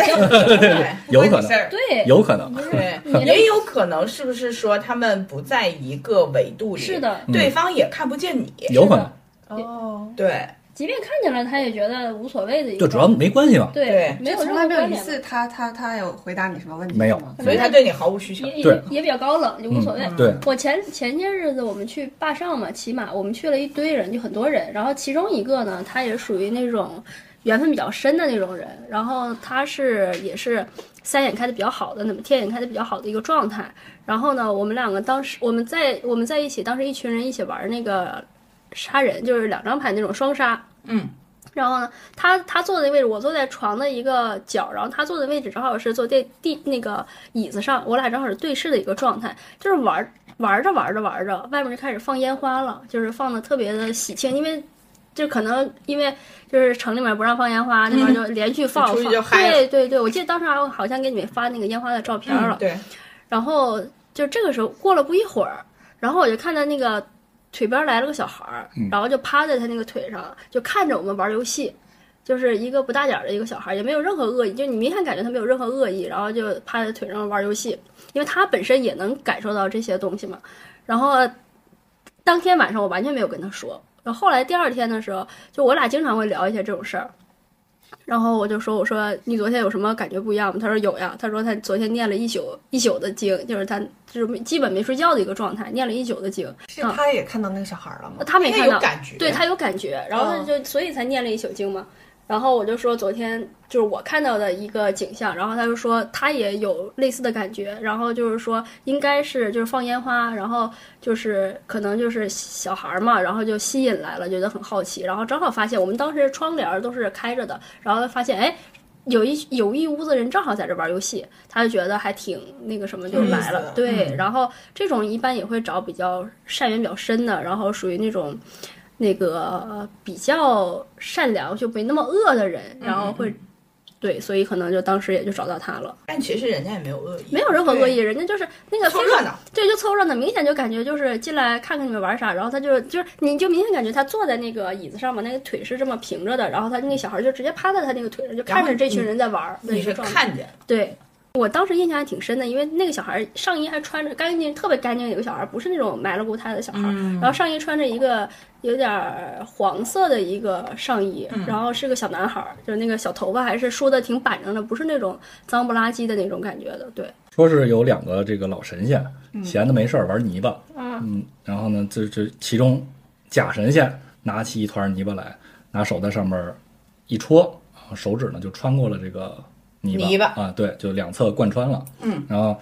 对 有可能对，有可能，对，也有可能是不是说他们不在一个维度里？是，的，对方也看不见你。有可能，哦，对，即便看见了，他也觉得无所谓的一个。就主要没关系嘛。对对，没有就从来没有一次他他他有回答你什么问题没有吗？所以他对你毫无需求。也对也也比较高冷，就无所谓。嗯对，我前前些日子我们去坝上嘛，骑马，我们去了一堆人，就很多人，然后其中一个呢，他也属于那种缘分比较深的那种人，然后他是也是三眼开的比较好的，那么天眼开的比较好的一个状态。然后呢，我们两个当时我们在我们在一起，当时一群人一起玩那个杀人，就是两张牌那种双杀。嗯。然后呢，他他坐的位置，我坐在床的一个角，然后他坐的位置正好是坐在地那个椅子上，我俩正好是对视的一个状态，就是玩玩着玩着玩着，外面就开始放烟花了，就是放的特别的喜庆，因为就可能因为就是城里面不让放烟花，那边就连续放，对对对，我记得当时好好像给你们发那个烟花的照片了，嗯对，然后就这个时候过了不一会儿，然后我就看到那个腿边来了个小孩儿，然后就趴在他那个腿上，就看着我们玩游戏。就是一个不大点儿的一个小孩，也没有任何恶意，就你明显感觉他没有任何恶意，然后就趴在腿上玩游戏，因为他本身也能感受到这些东西嘛。然后当天晚上我完全没有跟他说，然后后来第二天的时候，就我俩经常会聊一些这种事儿。然后我就说：“我说你昨天有什么感觉不一样吗？”他说：“有呀。”他说他昨天念了一宿一宿的经，就是他就是基本没睡觉的一个状态，念了一宿的经。是他也看到那个小孩了吗？他他没看到，有感觉，对他有感觉，然后他就所以才念了一宿经嘛。然后我就说昨天就是我看到的一个景象，然后他就说他也有类似的感觉，然后就是说应该是就是放烟花，然后就是可能就是小孩儿嘛，然后就吸引来了，觉得很好奇，然后正好发现我们当时窗帘儿都是开着的，然后发现哎。有一有一屋子人正好在这玩游戏，他就觉得还挺那个什么，就来了。对，然后这种一般也会找比较善缘比较深的，然后属于那种那个比较善良就没那么恶的人，然后会对，所以可能就当时也就找到他了，但其实人家也没有恶意，没有任何恶意，人家就是那个凑热闹。对，就凑热闹，明显就感觉就是进来看看你们玩啥，然后他就就是你就明显感觉他坐在那个椅子上嘛，那个腿是这么平着的，然后他那个小孩就直接趴在他那个腿上，就看着这群人在玩你是。看见，对。我当时印象还挺深的，因为那个小孩上衣还穿着干净，特别干净的一个小孩，不是那种埋了骨胎的小孩。然后上衣穿着一个有点儿黄色的一个上衣，然后是个小男孩，就是那个小头发还是梳的挺板正的，不是那种脏不拉几的那种感觉的。对，说是有两个这个老神仙，闲的没事儿玩泥巴，嗯嗯，然后呢，这这其中假神仙拿起一团泥巴来，拿手在上面一戳，手指呢就穿过了这个泥巴，啊，对，就两侧贯穿了，嗯，然后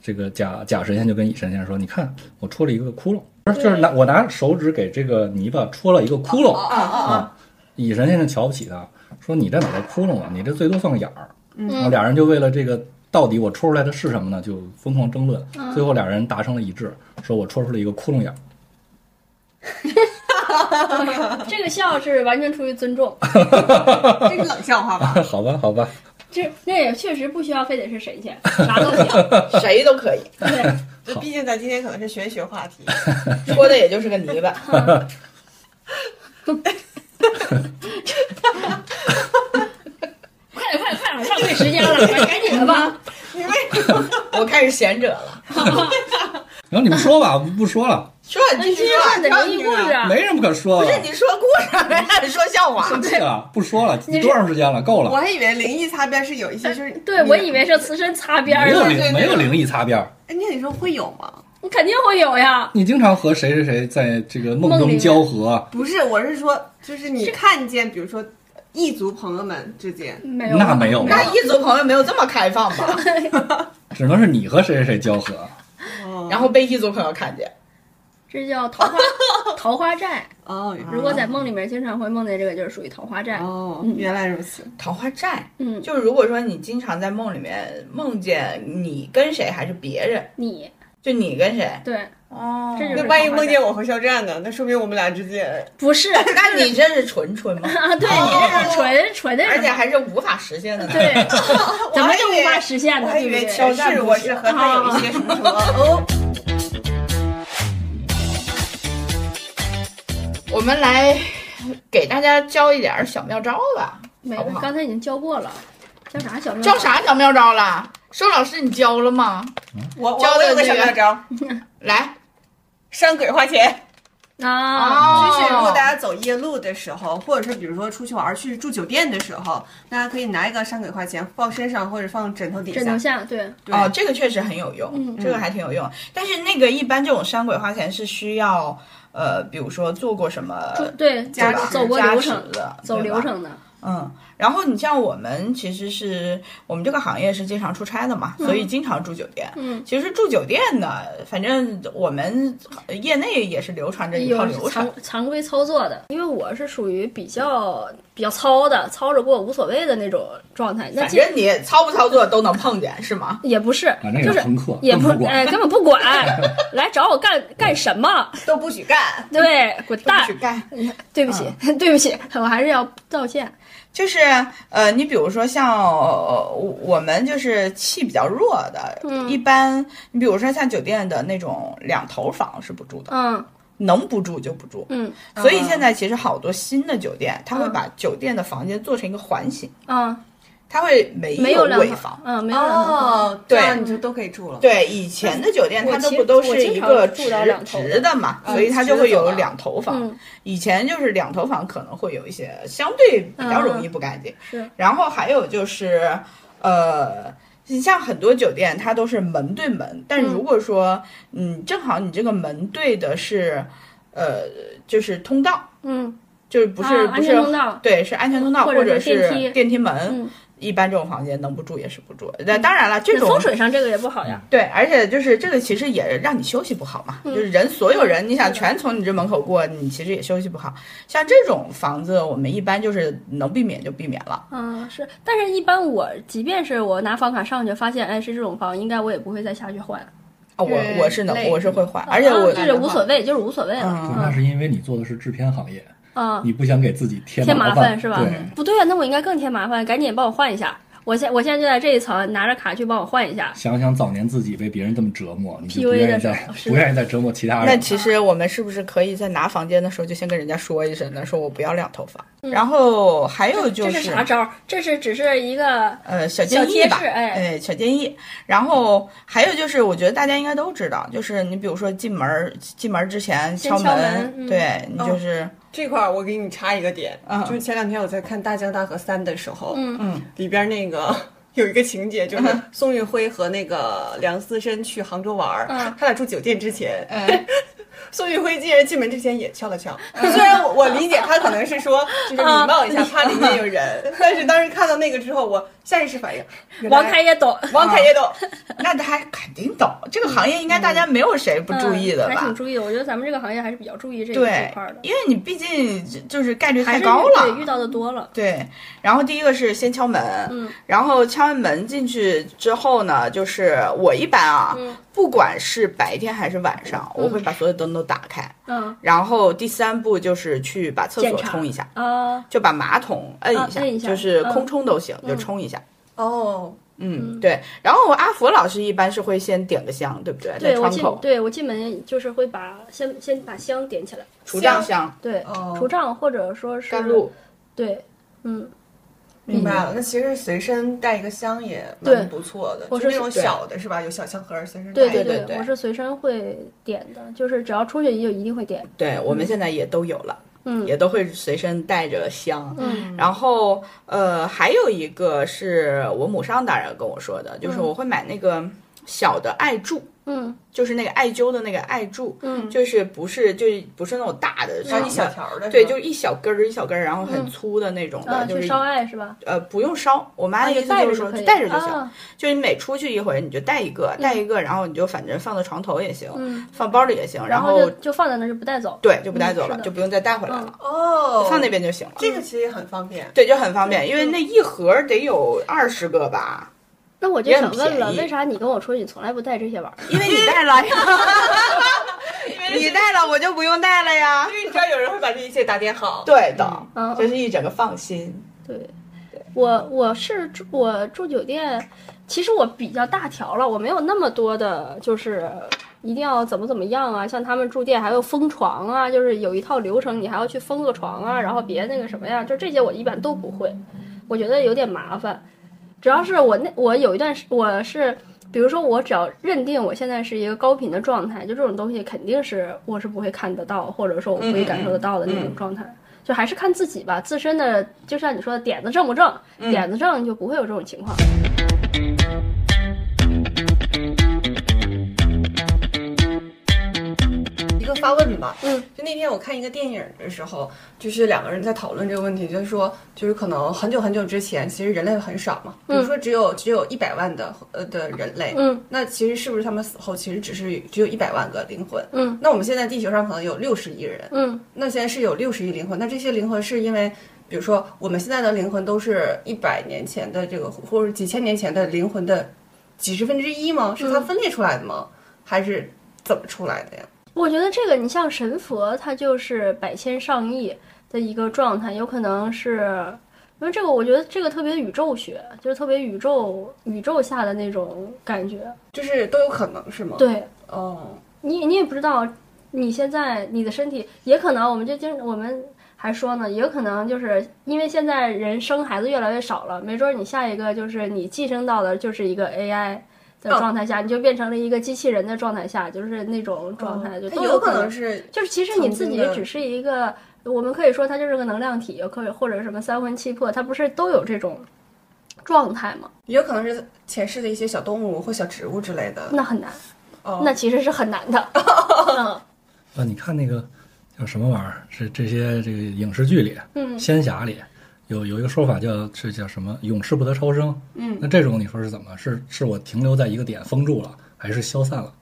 这个甲甲神仙就跟乙神仙说：“你看，我戳了一个窟窿，不是就是拿我拿手指给这个泥巴戳了一个窟窿啊啊啊。”乙神仙就瞧不起他，说：“你这哪叫窟窿啊？你这最多算个眼儿。”然后嗯俩人就为了这个到底我戳出来的是什么呢，就疯狂争论。嗯最后俩人达成了一致，说我戳出了一个窟窿眼儿。这个笑是完全出于尊重，这是冷笑话吧？好吧，好吧，这那也确实不需要非得是神仙，啥都行。谁都可以，对，就毕竟咱今天可能是玄学话题。说的也就是个泥巴。快点快点快点，浪费时间了，赶紧的吧。你为什么？我开始贤者了，然后你们说吧，我不说了，说你继今天续说。看的灵异故事，没什么可说的。不是你说故事，说笑话。对啊，不说了，你多长时间了？够了我。还以为灵异擦边是有一些就是对我以为是慈身擦边没有灵，没有灵异擦边儿。哎，那你说会有吗？你肯定会有呀。你经常和谁谁谁在这个梦中交合，不是，我是说，就是你看见，比如说异族朋友们之间，没有，那没有那异族朋友没有这么开放吧？只能是你和谁谁谁交合。哦然后被异族朋友看见，这叫桃花 桃花债。哦，如果在梦里面经常会梦见这个，就是属于桃花债。哦，嗯原来如此。桃花债。嗯，就如果说你经常在梦里面梦见你跟谁还是别人，你就你跟谁对，哦这就是那万一梦见我和肖战呢？那说明我们俩之间 不是那你这是纯纯吗？啊？对你这是纯纯的，而且还是无法实现的呢。对，怎么就无法实现呢？我还以为对不对？前世我是和他有一些什么什么哦。我们来给大家教一点儿小妙招吧。没好不好刚才已经教过了，教啥小妙？教？啥小妙招了？周老师，你教了吗？我我教的我有个那个小妙招，来，山鬼花钱。啊，哦就是如果大家走夜路的时候，或者是比如说出去玩去住酒店的时候，大家可以拿一个山鬼花钱放身上或者放枕头底下。枕头下，对，对哦，这个确实很有用，嗯这个还挺有用。但是那个一般这种山鬼花钱是需要呃，比如说做过什么对，加持走过流程，的，走流程的。嗯，然后你像我们其实是我们这个行业是经常出差的嘛，所以经常住酒店。嗯，其实住酒店呢，反正我们业内也是流传着一套流程常。常规操作的，因为我是属于比较比较糙的，操着过无所谓的那种状态。那这反正你操不操作都能碰见，是吗？也不是反正，也就是也不哎，根本不管，来找我干干什么？都不许干。对，滚蛋不许！干。对不起，对不起，我还是要道歉。就是呃，你比如说像、呃、我们就是气比较弱的，嗯。一般你比如说像酒店的那种两头房是不住的，嗯。能不住就不住。嗯。所以现在其实好多新的酒店，它会把酒店的房间做成一个环形，嗯，它会没没有两尾房。嗯，没有两套房。你就都可以住了。对，以前的酒店它都不都是一个直到两头的直的嘛，嗯所以它就会有两头房。嗯以前就是两头房可能会有一些相对比较容易不干净，是然后还有就是，呃，你像很多酒店它都是门对门，但如果说嗯正好你这个门对的是，呃，就是通道，嗯就是不是、不是全通道对，是安全通道或者者是电梯电梯门。嗯，一般这种房间能不住也是不住。那当然了，这那种风水上这个也不好呀。对，而且就是这个其实也让你休息不好嘛，嗯就是人所有人，你想全从你这门口过，你其实也休息不好。像这种房子，我们一般就是能避免就避免了。嗯，是，但是一般我即便是我拿房卡上去，发现哎是这种房，应该我也不会再下去换。啊，我我是能，我是会换，而且我啊就是无所谓，就是无所谓了。嗯那是因为你做的是制片行业，啊，你不想给自己添添麻麻烦是吧对，不对啊，那我应该更添麻烦，赶紧帮我换一下。我现我现在就在这一层，拿着卡去帮我换一下。想想早年自己被别人这么折磨，你不愿意的时候再 是不愿意再折磨其他人。那其实我们是不是可以在拿房间的时候就先跟人家说一声呢？说我不要两头房。然后还有就是这是啥招儿？这是只是一个呃，小建议吧，士哎小建议。然后还有就是，我觉得大家应该都知道，就是你比如说进门儿进门儿之前敲门，门嗯对你就是、这块儿我给你插一个点，嗯。就是前两天我在看《大江大河三》的时候，嗯。嗯。里边那个 有一个情节，就是宋运辉和那个梁思申去杭州玩儿，嗯。他俩住酒店之前，嗯。宋运辉竟然进门之前也敲了敲，虽然我我理解他可能是说就是礼貌一下，怕里面有人，但是当时看到那个之后，我下意识反应，王凯也懂，王凯也懂，那他肯定懂这个行业，应该大家没有谁不注意的吧？嗯还挺注意的。我觉得咱们这个行业还是比较注意这这块儿的，，因为你毕竟就是概率太高了。对遇到的多了。对，然后第一个是先敲门，嗯然后敲完门进去之后呢，就是我一般啊，嗯不管是白天还是晚上，我会把所有灯都打开。嗯然后第三步就是去把厕所冲一下，啊，就把马桶摁一下，就是嗯空冲都行，就嗯冲一下。哦，嗯，对。然后阿佛老师一般是会先点个香，对不对？对我进对我进门就是会把先先把香点起来，除障香、对，哦除障或者说是甘露。对，嗯，明白了，那其实随身带一个香也蛮不错的，就是那种小的是吧？有小香盒儿随身带。对对对对我是随身会点的，就是只要出去就一定会点。对我们现在也都有了，嗯。也都会随身带着香。嗯。然后呃，还有一个是我母上大人跟我说的，就是嗯。我会买那个小的艾柱，嗯就是那个艾灸的那个艾柱，嗯就是不是就是不是那种大的，像一小小。条儿的，对，就是一小根儿一小根儿，然后很粗的那种的，啊，就是烧艾是吧？呃不用烧。我妈啊，的就意思就是说带着就，带着就行，啊就是你每出去一回你就带一个，带一个，然后你就反正放在床头也行，嗯，放包里也行，然后就就放在那儿就不带走。对就不带走了，就不用再带回来了，哦，放那边就行了。这个其实也很方便。对，就很方便，因为那一盒儿得有二十个吧，那我就想问了，为啥你跟我出去你从来不带这些玩意儿？因为你带了呀，你带了我就不用带了呀因。为你知道有人会把这一切打点好。对的，嗯就是一整个放心。对，我我是住我住酒店，其实我比较大条了，我没有那么多的，就是一定要怎么怎么样啊。像他们住店还有封床啊，就是有一套流程，你还要去封个床啊，然后别那个什么呀，就这些我一般都不会，我觉得有点麻烦。主要是我那我有一段时我是。比如说，我只要认定我现在是一个高频的状态，就这种东西肯定是我是不会看得到，或者说我不会感受得到的那种状态。就还是看自己吧，自身的，就像你说的点子正不正，点子正就不会有这种情况。个发问吧，嗯，就那那天我看一个电影的时候，就是两个人在讨论这个问题，就是说，就是可能很久很久之前，其实人类很少嘛，比如说只有只有一百万的呃的人类，嗯，那其实是不是他们死后其实只是只有一百万个灵魂？嗯，那我们现在地球上可能有六十亿人，嗯。那现在是有六十亿灵魂，那这些灵魂是因为，比如说我们现在的灵魂都是一百年前的这个，或者几千年前的灵魂的几十分之一吗？是它分裂出来的吗？还是怎么出来的呀？我觉得这个你像神佛，它就是百千上亿的一个状态，有可能是。因为这个，我觉得这个特别宇宙学，就是特别宇宙宇宙下的那种感觉。就是都有可能是吗？，对哦，你，你也不知道，你现在你的身体也可能，我们就经我们还说呢，也有可能就是因为现在人生孩子越来越少了，没准儿你下一个就是你寄生到的就是一个 AI 的状态下，你就变成了一个机器人的状态下，就是那种状态，就都它有可能是就是其实你自己只是一个，我们可以说它就是个能量体，可以或者什么三魂七魄，它不是都有这种状态吗？也有可能是前世的一些小动物或小植物之类的。那很难，哦，那其实是很难的。嗯啊，你看那个叫什么玩意儿？是这些这个影视剧里，嗯仙侠里有有一个说法叫是叫什么“永世不得超生”。嗯，那这种你说是怎么？是是我停留在一个点封住了，还是消散了，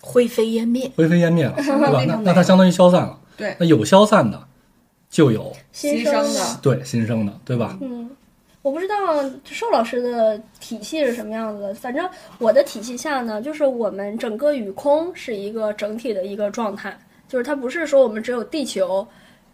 灰飞烟灭。灰飞烟灭了，对吧？那那它相当于消散了。对那有消散的，就有新生的。的，对新生的，对吧？嗯，我不知道寿老师的体系是什么样子的，反正我的体系下呢，就是我们整个宇空是一个整体的一个状态，就是它不是说我们只有地球。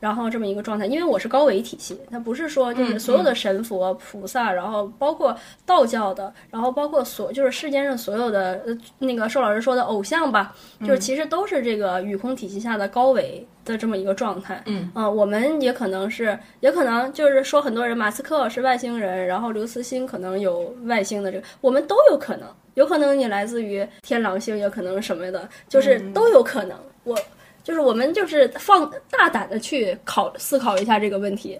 然后这么一个状态，因为我是高维体系，它不是说就是所有的神佛、菩萨，然后包括道教的，然后包括所就是世间上所有的呃那个寿老师说的偶像吧，就是其实都是这个宇空体系下的高维的这么一个状态。嗯我们也可能是，也可能就是说很多人马斯克是外星人，然后刘慈欣可能有外星的这个，我们都有可能，有可能你来自于天狼星，也可能什么的，就是都有可能。我就是我们就是放大胆的去考思考一下这个问题。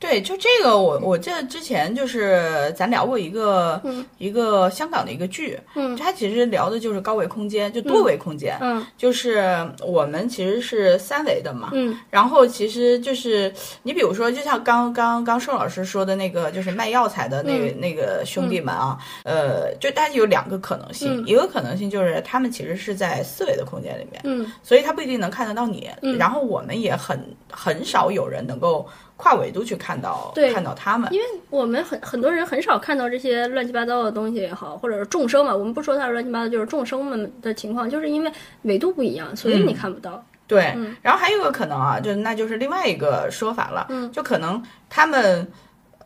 对，就这个我我记得之前就是咱聊过一个、一个香港的一个剧，嗯。它其实聊的就是高维空间，就多维空间，嗯。就是我们其实是三维的嘛，嗯。然后其实就是你比如说，就像刚刚刚寿老师说的那个，就是卖药材的那个、那个兄弟们啊，呃，就大家有两个可能性，嗯。一个可能性就是他们其实是在四维的空间里面，嗯。所以他不一定能看得到你，然后我们也很很少有人能够跨维度去看到对看到他们，因为我们很很多人很少看到这些乱七八糟的东西也好，或者是众生嘛，我们不说它是乱七八糟，就是众生们的情况，就是因为维度不一样，所以你看不到。对，嗯。然后还有一个可能啊，就那就是另外一个说法了，嗯。就可能他们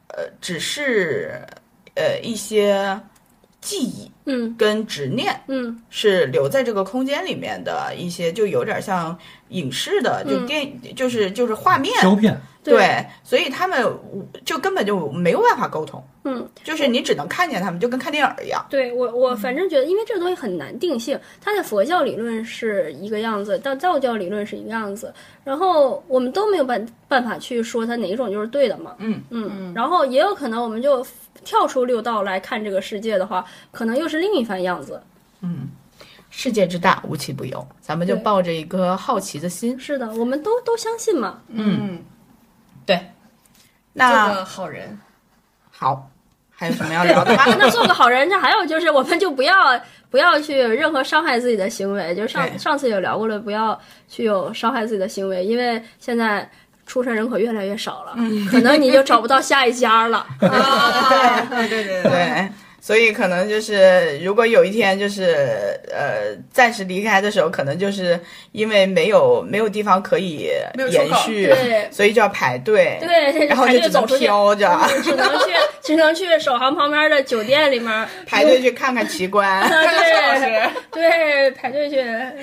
呃只是呃一些记忆嗯。跟执念。嗯。是留在这个空间里面的一些，就有点像影视的，就嗯。电，就是就是画面，胶片，对，所以他们就根本就没有办法沟通，嗯，就是你只能看见他们，就跟看电影一样。对我我反正觉得，因为这个东西很难定性，它的佛教理论是一个样子，到道教理论是一个样子，然后我们都没有办办法去说它哪一种就是对的嘛。嗯。嗯，然后也有可能我们就跳出六道来看这个世界的话，可能又是另一番样子。嗯世界之大，无奇不有，咱们就抱着一颗好奇的心。是的，我们都都相信嘛。嗯，对，那做个好人。好，还有什么要聊的吗？那做个好人，那还有就是，我们就不要不要去任何伤害自己的行为。就上上次也聊过了，不要去有伤害自己的行为，因为现在出生人口越来越少了，可能你就找不到下一家了。啊，对对对对，对，所以可能就是，如果有一天就是呃暂时离开的时候，可能就是因为没有没有地方可以延续对，所以就要排队，对，然后就只能飘着只能去 只能去首航旁边的酒店里面排队去看看奇观。啊，对对，排队去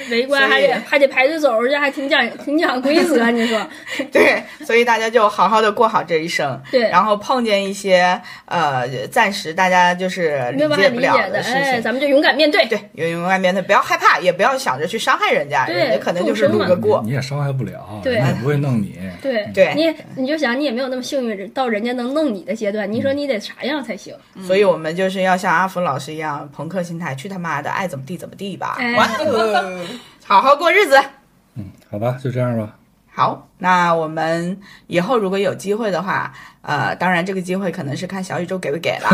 围观，还得还得排队走出去，还挺讲挺讲规则，你说？对，所以大家就好好的过好这一生。对然后碰见一些呃暂时大家就是理没有办法解不了理解的，事哎，情。咱们就勇敢面对。对，有勇敢面对，不要害怕，也不要想着去伤害人家，对人家可能就是众生嘛路个过你。你也伤害不了，对人家也不会弄你。对对你你就想，你也没有那么幸运，到人家能弄你的阶段，你说你得啥样才行？所以我们就是要像阿福老师一样，朋克心态，去他妈的，爱怎么地怎么地吧，哎，好好过日子。嗯，好吧，就这样吧。好，那我们以后如果有机会的话，呃，当然这个机会可能是看小宇宙给不给了。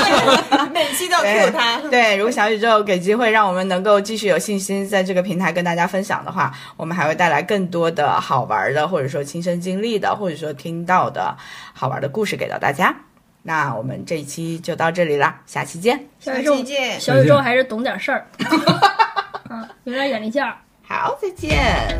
每期都要 Q 他。对，如果小宇宙给机会，让我们能够继续有信心在这个平台跟大家分享的话，我们还会带来更多的好玩的，或者说亲身经历的，或者说听到的好玩的故事给到大家。那我们这一期就到这里啦，下期见。下期见。小宇宙还是懂点事儿，啊，有点眼力劲儿。好，再见。